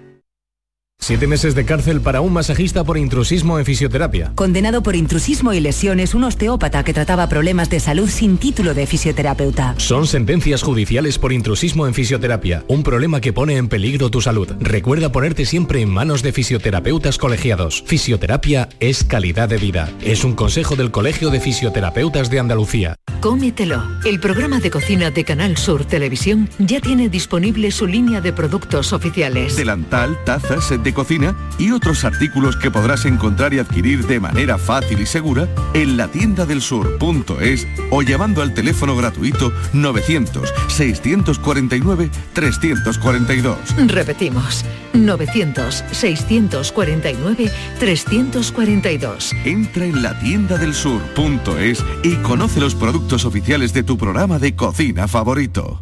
Speaker 37: Siete meses de cárcel para un masajista por intrusismo en fisioterapia.
Speaker 38: Condenado por intrusismo y lesiones, un osteópata que trataba problemas de salud sin título de fisioterapeuta.
Speaker 37: Son sentencias judiciales por intrusismo en fisioterapia, un problema que pone en peligro tu salud. Recuerda ponerte siempre en manos de fisioterapeutas colegiados. Fisioterapia es calidad de vida. Es un consejo del Colegio de Fisioterapeutas de Andalucía.
Speaker 2: Cómetelo. El programa de cocina de Canal Sur Televisión ya tiene disponible su línea de productos oficiales.
Speaker 7: Delantal, tazas, set de cocina y otros artículos que podrás encontrar y adquirir de manera fácil y segura en la tienda del sur.es o llamando al teléfono gratuito 900 649 342.
Speaker 2: Repetimos, 900-649-342.
Speaker 7: Entra en la tienda del sur.es y conoce los productos oficiales de tu programa de cocina favorito.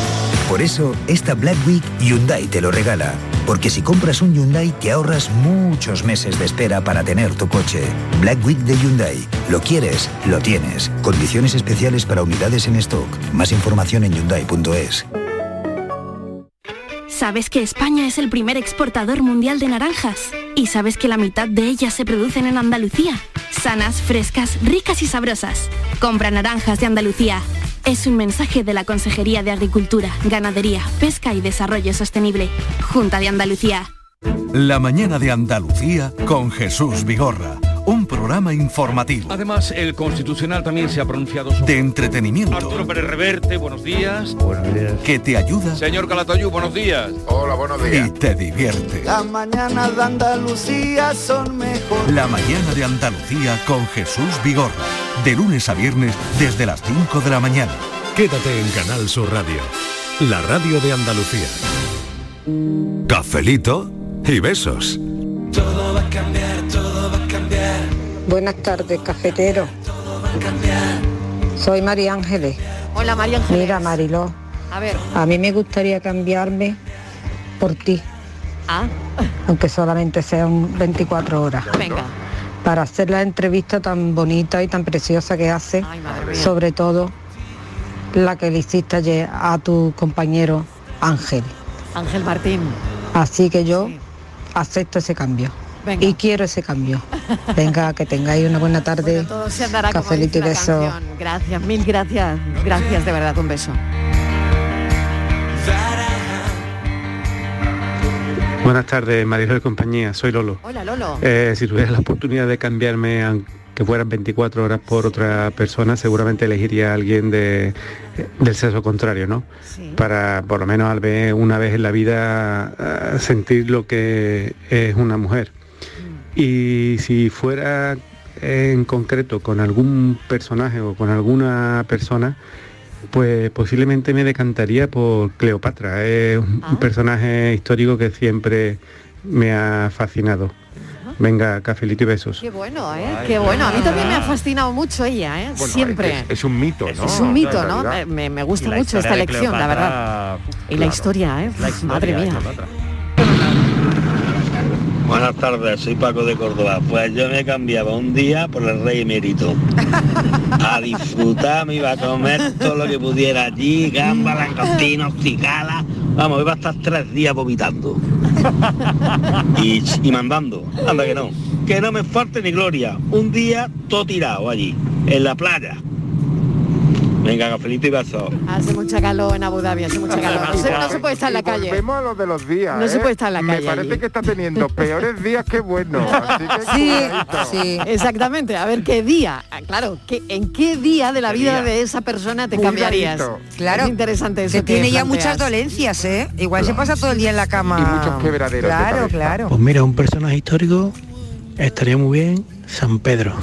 Speaker 8: Por eso, esta Black Week Hyundai te lo regala. Porque si compras un Hyundai te ahorras muchos meses de espera para tener tu coche. Black Week de Hyundai. Lo quieres, lo tienes. Condiciones especiales para unidades en stock. Más información en hyundai.es.
Speaker 39: ¿Sabes que España es el primer exportador mundial de naranjas? ¿Y sabes que la mitad de ellas se producen en Andalucía? Sanas, frescas, ricas y sabrosas. Compra naranjas de Andalucía. Es un mensaje de la Consejería de Agricultura, Ganadería, Pesca y Desarrollo Sostenible, Junta de Andalucía.
Speaker 7: La mañana de Andalucía con Jesús Vigorra. Un programa informativo.
Speaker 30: Además, el Constitucional también se ha pronunciado sobre...
Speaker 7: De entretenimiento.
Speaker 30: Arturo Pérez Reverte, buenos días.
Speaker 7: Buenos días. Que te ayuda.
Speaker 30: Señor Calatayú, buenos días.
Speaker 40: Hola, buenos días.
Speaker 7: Y te divierte.
Speaker 41: Las mañanas de Andalucía son mejor.
Speaker 7: La mañana de Andalucía con Jesús Vigorra. De lunes a viernes desde las 5 de la mañana.
Speaker 42: Quédate en Canal Sur Radio, la radio de Andalucía. Cafelito y besos.
Speaker 41: Todo va a cambiar, todo va a cambiar.
Speaker 43: Buenas tardes, cafetero. Soy María Ángeles.
Speaker 16: Hola María Ángeles.
Speaker 43: Mira, Mariló,
Speaker 16: A ver.
Speaker 43: a mí me gustaría cambiarme por ti,
Speaker 16: Ah,
Speaker 43: aunque solamente sean 24 horas.
Speaker 16: venga.
Speaker 43: Para hacer la entrevista tan bonita y tan preciosa que hace, sobre todo la que le hiciste ayer a tu compañero Ángel.
Speaker 16: Ángel Martín.
Speaker 43: Así que yo acepto ese cambio.
Speaker 16: Venga.
Speaker 43: Y quiero ese cambio. Venga, que tengáis una buena tarde.
Speaker 16: Todo se andará como
Speaker 43: Cafelito y beso.
Speaker 16: canción. Gracias, mil gracias. Gracias de verdad, un beso.
Speaker 44: Buenas tardes, Marisol de compañía, soy Lolo.
Speaker 16: Hola Lolo.
Speaker 44: Eh, si tuviera la oportunidad de cambiarme, aunque fueran 24 horas por otra persona, seguramente elegiría a alguien de, del sexo contrario, ¿no? Para por lo menos al ver una vez en la vida eh, sentir lo que es una mujer. Y si fuera en concreto con algún personaje o con alguna persona, pues posiblemente me decantaría por Cleopatra. Es un un personaje histórico que siempre me ha fascinado. Venga, cafelito y besos.
Speaker 16: Qué bueno, ¿eh? Qué bueno. A mí también me ha fascinado mucho ella, ¿eh?
Speaker 17: Bueno,
Speaker 16: Siempre.
Speaker 17: Es, es un mito, ¿no?
Speaker 16: Es un mito, ¿no? Me, me gusta mucho esta elección, la verdad.
Speaker 17: Cleopatra,
Speaker 16: Y la historia, ¿eh?
Speaker 17: La historia
Speaker 16: Madre mía.
Speaker 45: Buenas tardes, soy Paco de Córdoba. Pues yo me cambiaba un día por el rey emérito. A disfrutar, me iba a comer todo lo que pudiera allí, gambas, langostinos, cigalas. Vamos, iba a estar tres días vomitando. Y, y mandando. Anda que no. Que no me falte ni gloria. Un día todo tirado allí, en la playa. Venga, cafelito y besos.
Speaker 16: Hace mucha calor en Abu Dhabi, hace mucha calor. No se, no se puede estar en la calle.
Speaker 17: Volvemos a lo de los días.
Speaker 16: No se
Speaker 17: ¿eh?
Speaker 16: puede estar en la calle
Speaker 17: Me parece
Speaker 16: allí.
Speaker 17: que está teniendo peores días que buenos. Así que cuidadito.
Speaker 16: sí. Exactamente. A ver qué día. Ah, Claro, ¿qué, ¿en qué día de la
Speaker 45: ¿Qué
Speaker 16: vida
Speaker 45: día?
Speaker 16: de esa persona te
Speaker 45: Cuidadito.
Speaker 16: cambiarías?
Speaker 45: Claro,
Speaker 16: Es interesante eso
Speaker 45: que tiene ya muchas dolencias, ¿eh? Igual se pasa todo el día en la cama.
Speaker 17: Y muchos quebraderos de
Speaker 45: Claro, claro.
Speaker 46: Pues mira, un personaje histórico estaría muy bien San Pedro.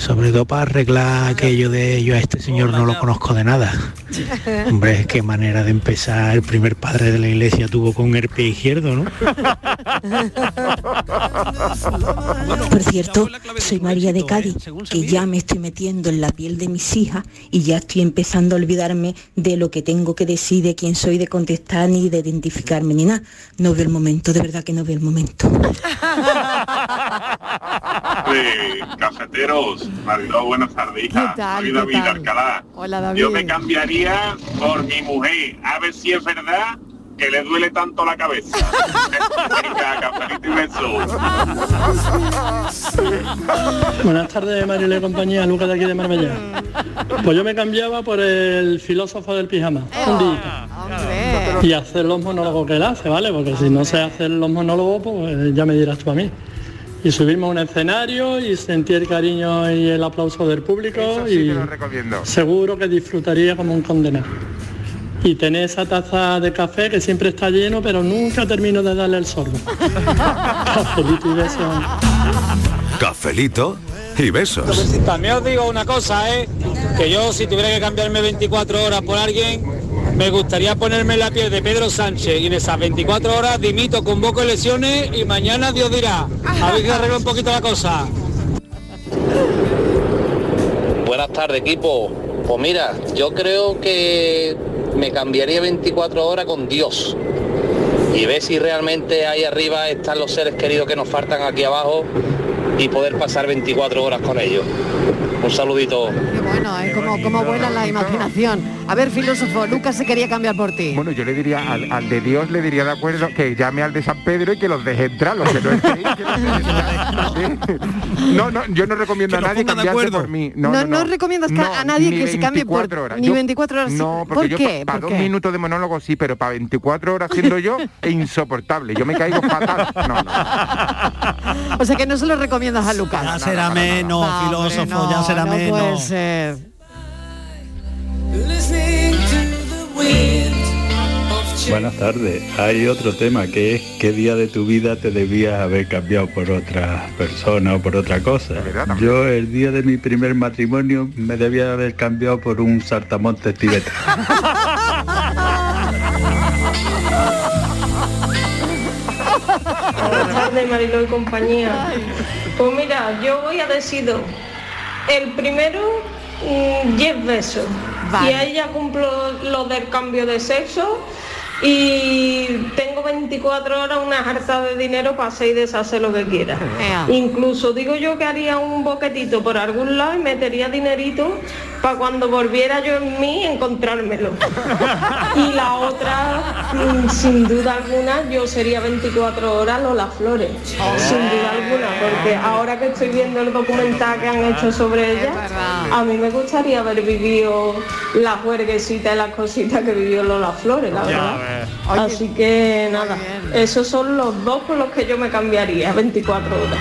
Speaker 46: Sobre todo para arreglar aquello de yo a este señor no lo conozco de nada. Hombre, qué manera de empezar. El primer padre de la iglesia tuvo con el pie izquierdo, ¿no?
Speaker 23: Por cierto, soy María de Cádiz, que ya me estoy metiendo en la piel de mis hijas y ya estoy empezando a olvidarme de lo que tengo que decir, de quién soy, de contestar ni de identificarme ni nada. No veo el momento, de verdad que no veo el momento.
Speaker 47: de cafeteros. Mariló, buenas tardes, hija.
Speaker 16: ¿Qué tal,
Speaker 47: Soy
Speaker 16: qué
Speaker 47: David
Speaker 16: tal?
Speaker 47: Alcalá.
Speaker 16: Hola David.
Speaker 47: Yo me cambiaría por mi mujer, a ver si es verdad que le duele tanto la cabeza.
Speaker 35: Buenas tardes, Marilé y compañía, Lucas de aquí de Marbella. Pues yo me cambiaba por el filósofo del pijama, un día. Y hacer los monólogos que él hace, ¿vale? Porque si no sé hacer los monólogos, pues ya me dirás tú a mí. Y subirme a un escenario y sentir el cariño y el aplauso del público
Speaker 17: Eso sí
Speaker 35: y
Speaker 17: te lo recomiendo.
Speaker 35: seguro que disfrutaría como un condenado. Y tener esa taza de café que siempre está lleno, pero nunca termino de darle el sorbo. Cafelito y besos.
Speaker 42: Cafelito y besos.
Speaker 24: También os digo una cosa, ¿eh? Que yo si tuviera que cambiarme 24 horas por alguien, me gustaría ponerme la piel de Pedro Sánchez y en esas 24 horas dimito, convoco elecciones y mañana Dios dirá. A ver que arregla un poquito la cosa.
Speaker 45: Buenas tardes, equipo. Pues mira, yo creo que me cambiaría 24 horas con Dios y ver si realmente ahí arriba están los seres queridos que nos faltan aquí abajo y poder pasar 24 horas con ellos.
Speaker 48: Un saludito.
Speaker 16: Qué bueno, ¿eh? Como, como vuela la imaginación. A ver, filósofo, Lucas se quería cambiar por ti.
Speaker 17: Bueno, yo le diría al, al de Dios, le diría de acuerdo que llame al de San Pedro y que los deje entrar, los que no estén, que los deje entrar. Sí. No, no, yo no recomiendo a nadie cambiarse por mí.
Speaker 16: No, no, no recomiendas ca- a nadie que se cambie por
Speaker 17: 24 horas.
Speaker 16: ni
Speaker 17: Yo-
Speaker 16: 24 horas.
Speaker 17: No,
Speaker 16: ¿Por
Speaker 17: porque yo
Speaker 16: qué?
Speaker 17: para
Speaker 16: ¿Por
Speaker 17: dos
Speaker 16: qué?
Speaker 17: minutos de monólogo sí, pero para 24 horas siendo yo es insoportable. Yo me caigo fatal. No, no.
Speaker 16: O sea que no se lo recomiendas a Lucas.
Speaker 19: Ya será menos,
Speaker 16: No, hombre,
Speaker 19: filósofo,
Speaker 16: no,
Speaker 19: ya será
Speaker 16: no
Speaker 19: menos.
Speaker 16: puede ser.
Speaker 45: Buenas tardes. Hay otro tema que es qué día de tu vida te debías haber cambiado por otra persona o por otra cosa. Yo el día de mi primer matrimonio me debía haber cambiado por un saltamontes tibetano.
Speaker 49: Buenas tardes, Mariló y compañía. Pues mira, yo voy a decir dos. El primero, mm, 10 besos.
Speaker 16: Vale.
Speaker 49: Y ahí ya cumplo lo del cambio de sexo y tengo 24 horas una harta de dinero para hacer y deshacer lo que quiera. Incluso digo yo que haría un boquetito por algún lado y metería dinerito para cuando volviera yo en mí encontrármelo. y la otra, mm, sin duda alguna, yo sería 24 horas Lola Flores. Sin duda alguna, porque ahora que estoy viendo el documental que han hecho sobre ella, a mí me gustaría haber vivido las huerguesitas y las cositas que vivió Lola Flores, la verdad. Así que nada, esos son los dos por los que yo me cambiaría, 24 horas.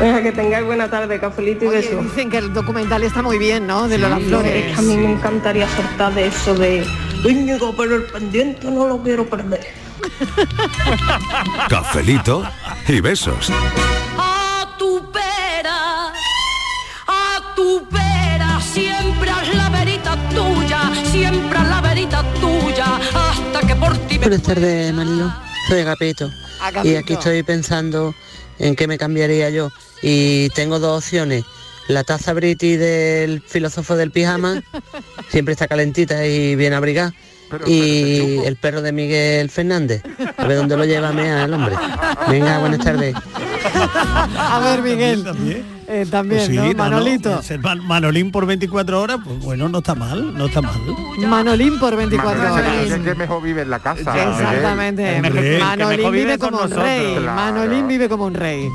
Speaker 49: Venga, que tengáis buena tarde, cafelito y
Speaker 16: Oye,
Speaker 49: besos.
Speaker 16: dicen que el documental está muy bien, ¿no? De Lola
Speaker 49: Sí,
Speaker 16: Flores.
Speaker 49: es que a mí me encantaría soltar de eso de Íñigo, pero el pendiente no lo quiero perder.
Speaker 7: Cafelito y besos.
Speaker 50: A tu pera, a tu pera, siempre la verita tuya, siempre la tuya, hasta que por ti me
Speaker 20: Buenas tardes, Manilo. Soy Agapito.
Speaker 16: Agapito.
Speaker 20: Y aquí estoy pensando en qué me cambiaría yo. Y tengo dos opciones. La taza Briti del filósofo del pijama, siempre está calentita y bien abrigada. Y el perro de Miguel Fernández. A ver dónde lo lleva a mear el hombre. Venga, buenas tardes.
Speaker 16: A ver, Miguel. Eh, también,
Speaker 19: Pues sí,
Speaker 16: ¿no?
Speaker 19: no, no,
Speaker 16: Manolito.
Speaker 19: ser Man- Manolín por 24 horas, pues bueno, no está mal, no está mal.
Speaker 16: Manolín por 24
Speaker 17: Manuel,
Speaker 16: horas.
Speaker 17: es que mejor vive en la casa.
Speaker 16: Exactamente.
Speaker 17: Hombre.
Speaker 16: Manolín vive como un rey.
Speaker 17: Claro.
Speaker 16: Manolín vive como un rey.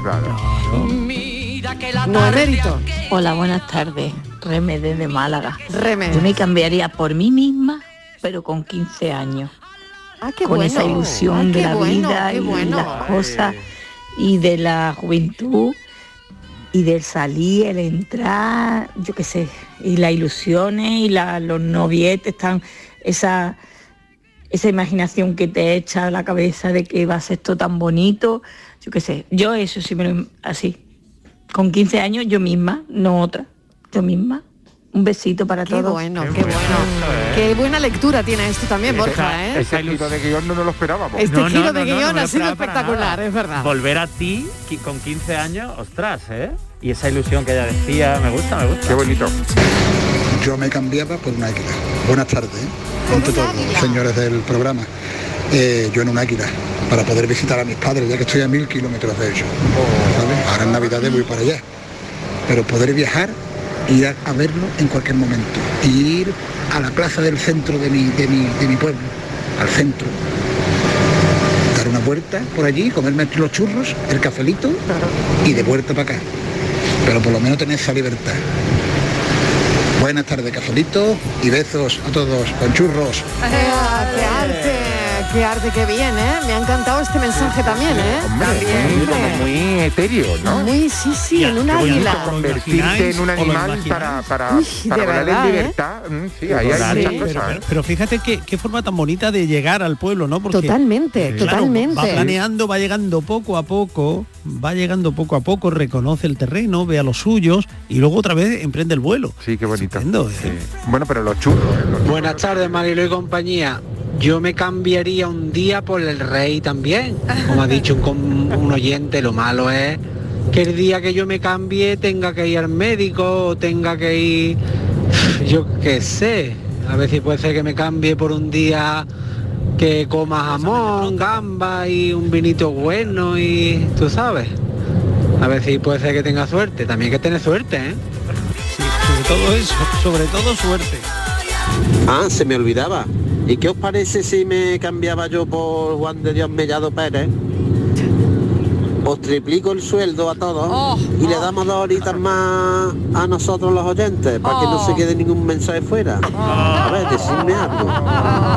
Speaker 16: No
Speaker 49: No
Speaker 16: emérito.
Speaker 34: Hola, buenas tardes. Remedes de Málaga.
Speaker 16: Remedes.
Speaker 34: Yo me cambiaría por mí misma, pero con 15 años.
Speaker 16: Ah, qué
Speaker 34: con
Speaker 16: bueno.
Speaker 34: esa ilusión
Speaker 16: Ah,
Speaker 34: de la
Speaker 16: bueno,
Speaker 34: vida y
Speaker 16: bueno.
Speaker 34: las cosas y de la juventud y del salir, el entrar, yo qué sé, y las ilusiones y la- los novietes, están esa esa imaginación que te echa a la cabeza de que va a ser esto tan bonito, yo qué sé, yo eso sí me lo así. Con 15 años yo misma, no otra, yo misma. Un besito para
Speaker 16: Qué
Speaker 34: todos.
Speaker 16: bueno, qué bueno. Qué buena lectura tiene esto también, Borja, ¿eh?
Speaker 17: Ese giro de guion no nos lo esperábamos.
Speaker 16: Este
Speaker 20: No,
Speaker 16: giro
Speaker 20: no,
Speaker 16: de
Speaker 20: guion
Speaker 16: ha sido espectacular, es verdad.
Speaker 20: Volver a ti con 15 años, ostras, ¿eh? Y esa ilusión que ella decía, me gusta, me gusta.
Speaker 17: Qué bonito.
Speaker 22: Yo me cambiaba por un águila. Buenas tardes, ¿eh? ante todo, señores del programa. Eh, yo en un águila, para poder visitar a mis padres, ya que estoy a mil kilómetros de ellos. ¿vale? Ahora en Navidades voy para allá. Pero poder viajar, ir a, a verlo en cualquier momento. Y ir a la plaza del centro de mi, de mi, de mi pueblo, al centro. Dar una vuelta por allí, comerme los churros, el cafelito y de vuelta para acá. Pero por lo menos tener esa libertad. Buenas tardes, cafelito, y besos a todos con churros.
Speaker 16: ¡Qué arte! ¡Qué arte, qué bien, eh! Me ha encantado este mensaje también, ¿eh?
Speaker 17: Muy, como muy etéreo, ¿no?
Speaker 16: Muy, sí, sí, en un águila.
Speaker 17: convertirte en un
Speaker 19: ¿Os lo
Speaker 17: animal para, para,
Speaker 16: Uy,
Speaker 17: para
Speaker 16: de
Speaker 17: volar
Speaker 16: verdad,
Speaker 17: en
Speaker 16: ¿eh?
Speaker 17: libertad. Mm, Sí, ahí hay
Speaker 19: Total,
Speaker 17: muchas
Speaker 19: pero,
Speaker 17: cosas.
Speaker 19: pero- pero fíjate qué, qué forma tan bonita de llegar al pueblo, ¿no? Porque,
Speaker 16: Totalmente,
Speaker 19: claro,
Speaker 16: totalmente.
Speaker 19: Va planeando, va llegando poco a poco, va llegando poco a poco, reconoce el terreno, ve a los suyos y luego otra vez emprende el vuelo.
Speaker 17: Sí, qué bonito.
Speaker 19: Estupendo, ¿eh?
Speaker 17: Bueno, pero los churros. ¿eh? Los
Speaker 51: Buenas tardes, Marilo y compañía. Yo me cambiaría un día por el rey también. Como ha dicho un, oyente, lo malo es que el día que yo me cambie tenga que ir al médico o tenga que ir, yo qué sé. A ver si puede ser que me cambie por un día que coma jamón, gamba y un vinito bueno y tú sabes. A ver si puede ser que tenga suerte. También hay que tener suerte, ¿eh?
Speaker 19: Sobre todo eso, sobre todo suerte.
Speaker 22: Ah, se me olvidaba. ¿Y qué os parece si me cambiaba yo por Juan de Dios Mellado Pérez? Os triplico el sueldo a todos
Speaker 16: Oh,
Speaker 22: y le damos dos horitas más a nosotros los oyentes para que no
Speaker 16: Oh.
Speaker 22: se quede ningún mensaje fuera. A ver, decidme algo.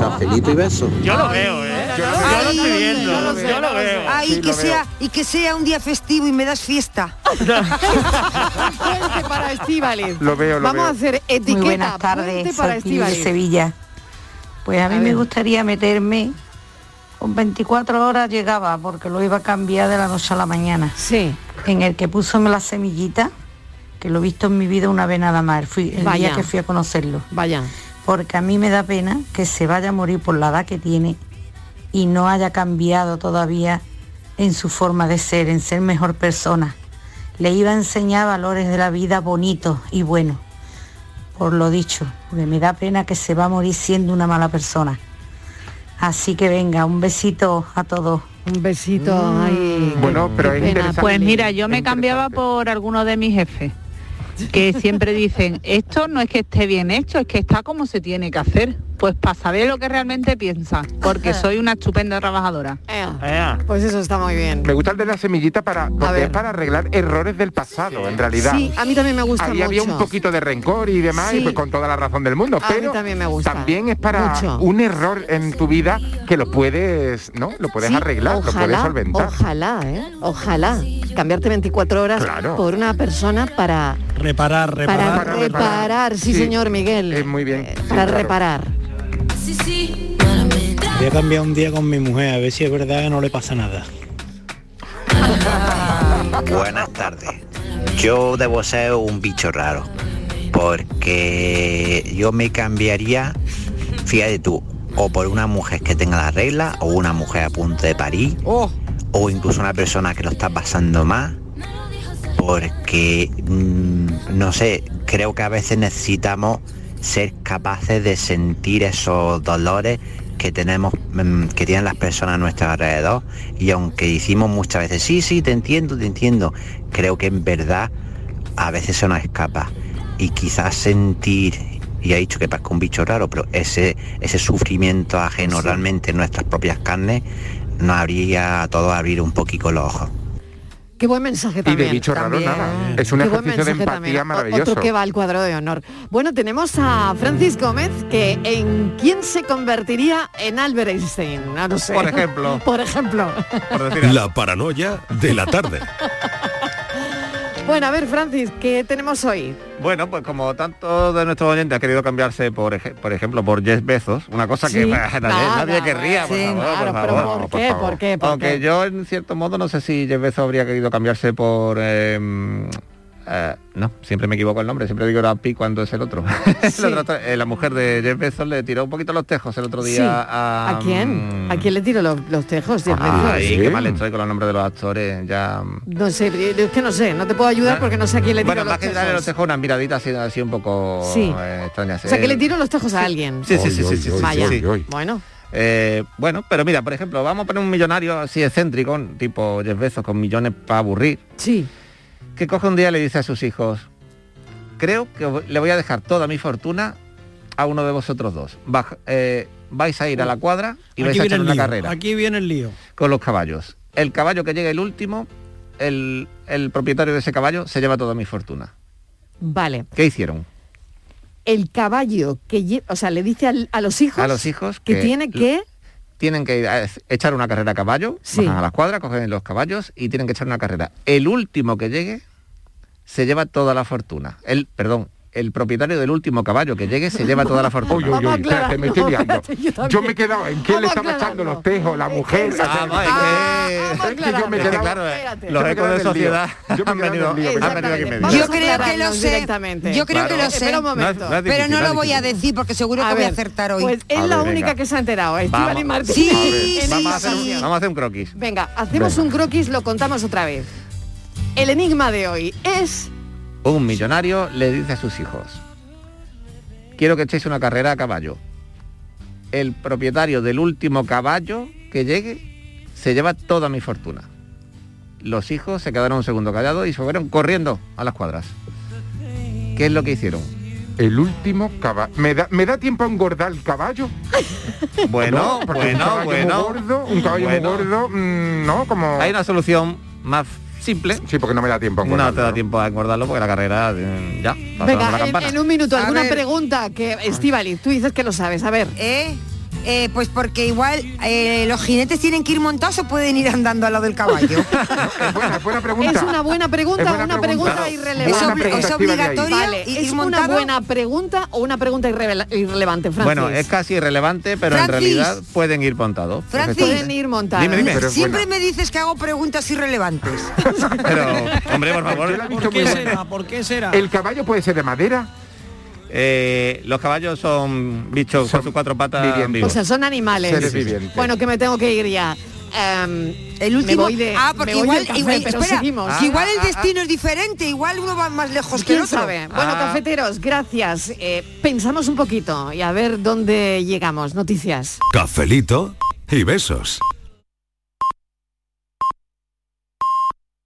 Speaker 22: Cafelito y beso.
Speaker 52: Yo lo veo, ¿eh? Yo, lo estoy viendo. Yo lo, veo.
Speaker 18: Ay, y que sea y que sea un día festivo y me das fiesta.
Speaker 16: Puente para Estíbaliz.
Speaker 17: Lo veo, lo
Speaker 16: Vamos
Speaker 17: veo.
Speaker 16: a hacer etiqueta.
Speaker 43: Muy buenas tardes,
Speaker 16: para.
Speaker 43: Sevilla. Pues a mí
Speaker 16: A
Speaker 43: me gustaría meterme con 24 horas llegaba porque lo iba a cambiar de la noche a la mañana.
Speaker 16: Sí.
Speaker 43: En el que puso la semillita, que lo he visto en mi vida una vez nada más, fui, el
Speaker 16: Vaya.
Speaker 43: día que fui a conocerlo.
Speaker 16: Vaya.
Speaker 43: Porque a mí me da pena que se vaya a morir por la edad que tiene y no haya cambiado todavía en su forma de ser, en ser mejor persona. Le iba a enseñar valores de la vida bonitos y buenos por lo dicho, porque me da pena que se va a morir siendo una mala persona. Así que venga, un besito a todos.
Speaker 16: Un besito ahí.
Speaker 17: Bueno, pero es interesante.
Speaker 34: Pues mira, yo me cambiaba por alguno de mis jefes, que siempre dicen, esto no es que esté bien hecho, es que está como se tiene que hacer. Pues para saber lo que realmente piensa, porque soy una estupenda trabajadora.
Speaker 16: Pues eso está muy bien.
Speaker 17: Me gusta el de la semillita para, porque es para arreglar errores del pasado, en realidad.
Speaker 16: Sí, a mí también me gusta
Speaker 17: Ahí había un
Speaker 16: mucho.
Speaker 17: poquito de rencor y demás, y pues con toda la razón del mundo.
Speaker 16: A mí
Speaker 17: pero
Speaker 16: también me gusta.
Speaker 17: también es para
Speaker 16: Mucho.
Speaker 17: un error en tu vida que lo puedes, ¿no? Lo puedes
Speaker 16: Sí,
Speaker 17: arreglar, lo puedes
Speaker 16: ojalá,
Speaker 17: solventar.
Speaker 16: Ojalá, ¿eh? Ojalá. Cambiarte 24 horas
Speaker 17: Claro.
Speaker 16: por una persona para,
Speaker 19: Reparar,
Speaker 16: para
Speaker 19: reparar.
Speaker 16: reparar, sí, señor Miguel.
Speaker 17: Es muy bien. sí,
Speaker 16: para
Speaker 17: claro.
Speaker 16: reparar.
Speaker 46: Voy a cambiar un día con mi mujer a ver si es verdad que no le pasa nada.
Speaker 53: Buenas tardes. Yo debo ser un bicho raro, porque yo me cambiaría, fíjate tú, o por una mujer que tenga la regla, o una mujer a punto de parir,
Speaker 16: Oh.
Speaker 53: o incluso una persona que lo está pasando más, porque, mm, no sé, creo que a veces necesitamos ser capaces de sentir esos dolores que tenemos, mm, que tienen las personas a nuestro alrededor. Y aunque decimos muchas veces, sí, sí, te entiendo, te entiendo, creo que en verdad a veces se nos escapa. Y quizás sentir, y ha dicho que parezca un bicho raro, pero ese, ese sufrimiento ajeno realmente en nuestras propias carnes nos habría a todos abrir un poquito los ojos.
Speaker 16: Qué buen mensaje
Speaker 17: Y
Speaker 16: también.
Speaker 17: de bicho raro nada. Es un
Speaker 16: Qué
Speaker 17: ejercicio de empatía
Speaker 16: también.
Speaker 17: Maravilloso.
Speaker 16: Otro que va al cuadro de honor. Bueno, tenemos a Francis Gómez, que en quién se convertiría en Albert Einstein. No, no sé.
Speaker 20: Por ejemplo.
Speaker 16: Por ejemplo.
Speaker 54: La paranoia de la tarde.
Speaker 16: Bueno, a ver, Francis, ¿qué tenemos hoy?
Speaker 20: Bueno, pues como tantos de nuestros oyentes han querido cambiarse, por, ej- por ejemplo, por Jeff Bezos, una cosa que nadie,
Speaker 16: Nada,
Speaker 20: nadie querría, por
Speaker 16: sí,
Speaker 20: favor,
Speaker 16: claro,
Speaker 20: por
Speaker 16: pero
Speaker 20: favor.
Speaker 16: ¿por qué? ¿Por qué? ¿Por
Speaker 20: Aunque
Speaker 16: qué?
Speaker 20: yo, en cierto modo, no sé si Jeff Bezos habría querido cambiarse por... eh, eh, no, siempre me equivoco el nombre, siempre digo Brad Pitt cuando es el otro. El otro- eh, la mujer de Jeff Bezos le tiró un poquito los tejos el otro día
Speaker 16: Sí.
Speaker 20: a...
Speaker 16: ¿A quién? ¿A quién le tiro los, los tejos? Jeff
Speaker 20: Ay,
Speaker 16: Bezos?
Speaker 20: qué mal estoy con los nombres de los actores, ya...
Speaker 16: No sé, es que no sé, no te puedo ayudar porque no sé a quién le tiro
Speaker 20: Bueno,
Speaker 16: los
Speaker 20: más que darle
Speaker 16: tejos.
Speaker 20: los tejos, unas miraditas así, así un poco
Speaker 16: Sí.
Speaker 20: eh, extrañas.
Speaker 16: O sea, que
Speaker 20: Eh,
Speaker 16: le tiro los tejos a alguien.
Speaker 20: Sí, sí, sí, sí, sí, sí,
Speaker 16: Vaya.
Speaker 20: sí.
Speaker 16: Bueno.
Speaker 20: Eh, bueno, pero mira, por ejemplo, vamos a poner un millonario así excéntrico, tipo Jeff Bezos, con millones para aburrir.
Speaker 16: Sí.
Speaker 20: Que coge un día y le dice a sus hijos, creo que le voy a dejar toda mi fortuna a uno de vosotros dos. Eh, vais a ir a la cuadra y vais
Speaker 19: Aquí
Speaker 20: a
Speaker 19: viene
Speaker 20: echar
Speaker 19: el
Speaker 20: una
Speaker 19: lío.
Speaker 20: carrera
Speaker 19: Aquí viene el lío.
Speaker 20: con los caballos. El caballo que llegue el último, el, el propietario de ese caballo se lleva toda mi fortuna.
Speaker 16: Vale.
Speaker 20: ¿Qué hicieron?
Speaker 16: El caballo que o sea, le dice al- a los hijos
Speaker 20: A los hijos
Speaker 16: que,
Speaker 20: que
Speaker 16: tiene que
Speaker 20: tienen que echar una carrera a caballo,
Speaker 16: Sí.
Speaker 20: bajan a las cuadras, cogen los caballos y tienen que echar una carrera. El último que llegue se lleva toda la fortuna. El, perdón, el propietario del último caballo que llegue se lleva toda la fortuna.
Speaker 17: Uy, uy, uy, espérate, me estoy liando.
Speaker 16: yo
Speaker 17: Yo me he quedado en quién le estaba echando los tejos, la mujer.
Speaker 20: Ah, Es que
Speaker 17: yo me
Speaker 20: claro, los ecos de sociedad
Speaker 17: Yo me
Speaker 20: han venido,
Speaker 17: el lío,
Speaker 20: han venido aquí en medio.
Speaker 18: Yo creo que lo sé. Yo creo que lo sé.
Speaker 16: Espera un momento.
Speaker 20: No es- no es
Speaker 18: Pero no lo voy a decir porque seguro
Speaker 16: A
Speaker 18: que voy a acertar hoy.
Speaker 16: Pues es la
Speaker 20: ver,
Speaker 16: única
Speaker 20: venga.
Speaker 16: que se ha enterado. Estivali. Martínez.
Speaker 18: Sí,
Speaker 16: en
Speaker 20: Vamos a,
Speaker 16: esta
Speaker 20: hacer un,
Speaker 16: ocasión.
Speaker 20: vamos a hacer un croquis.
Speaker 16: Venga, hacemos un croquis, lo contamos otra vez. El enigma de hoy es
Speaker 20: Un millonario le dice a sus hijos, quiero que echéis una carrera a caballo. El propietario del último caballo que llegue se lleva toda mi fortuna. Los hijos se quedaron un segundo callados y se fueron corriendo a las cuadras. ¿Qué es lo que hicieron?
Speaker 17: El último caballo. ¿Me da, ¿Me da tiempo a engordar el caballo?
Speaker 20: Bueno,
Speaker 17: No,
Speaker 20: bueno,
Speaker 17: un caballo
Speaker 20: bueno.
Speaker 17: Muy gordo, un caballo
Speaker 20: Bueno.
Speaker 17: muy gordo, mm, ¿no? Como...
Speaker 20: Hay una solución más simple.
Speaker 17: Sí, porque no me da tiempo a
Speaker 20: No te da tiempo a engordarlo porque la carrera eh, ya.
Speaker 16: Venga, en, un minuto, alguna pregunta que Estivali, tú dices que lo sabes, a ver.
Speaker 18: ¿Eh? Eh, pues porque igual eh, los jinetes tienen que ir montados o pueden ir andando al lado del caballo.
Speaker 17: Es buena, buena pregunta.
Speaker 16: Es una buena pregunta,
Speaker 17: Es buena
Speaker 16: una
Speaker 17: pregunta.
Speaker 16: irrelevante.
Speaker 17: Es una pregunta,
Speaker 18: ¿Es
Speaker 17: Estíbaliz, ahí.
Speaker 18: obligatorio
Speaker 16: Vale,
Speaker 18: ir
Speaker 16: ¿es una buena pregunta o una pregunta irrelevante, Francis?
Speaker 20: Bueno, es casi irrelevante, pero en realidad pueden ir montados.
Speaker 18: Francis.
Speaker 16: Pueden ir.
Speaker 20: Dime, dime.
Speaker 17: Es
Speaker 18: Siempre
Speaker 17: buena.
Speaker 18: me dices que hago preguntas irrelevantes.
Speaker 20: Pero, hombre, por favor.
Speaker 19: ¿Por qué será? ¿Por qué será?
Speaker 17: ¿El caballo puede ser de madera?
Speaker 20: Eh, los caballos son bichos
Speaker 17: Son
Speaker 20: con sus cuatro patas
Speaker 17: vivientes.
Speaker 16: O sea, son animales.
Speaker 17: Seres vivientes.
Speaker 16: Bueno, que me tengo que ir ya. Em,
Speaker 18: El
Speaker 16: me
Speaker 18: último.
Speaker 16: voy de,
Speaker 18: ah,
Speaker 16: me
Speaker 18: porque
Speaker 16: voy
Speaker 18: igual,
Speaker 16: del café,
Speaker 18: igual-
Speaker 16: pero
Speaker 18: espera,
Speaker 16: seguimos.
Speaker 18: igual el
Speaker 20: Ah, ah,
Speaker 18: destino es diferente, igual uno va más lejos que el
Speaker 16: ¿Quién
Speaker 18: otro.
Speaker 16: sabe? Bueno,
Speaker 20: Ah.
Speaker 16: cafeteros, gracias. Eh, pensamos un poquito y a ver dónde llegamos. Noticias.
Speaker 7: Cafelito y besos.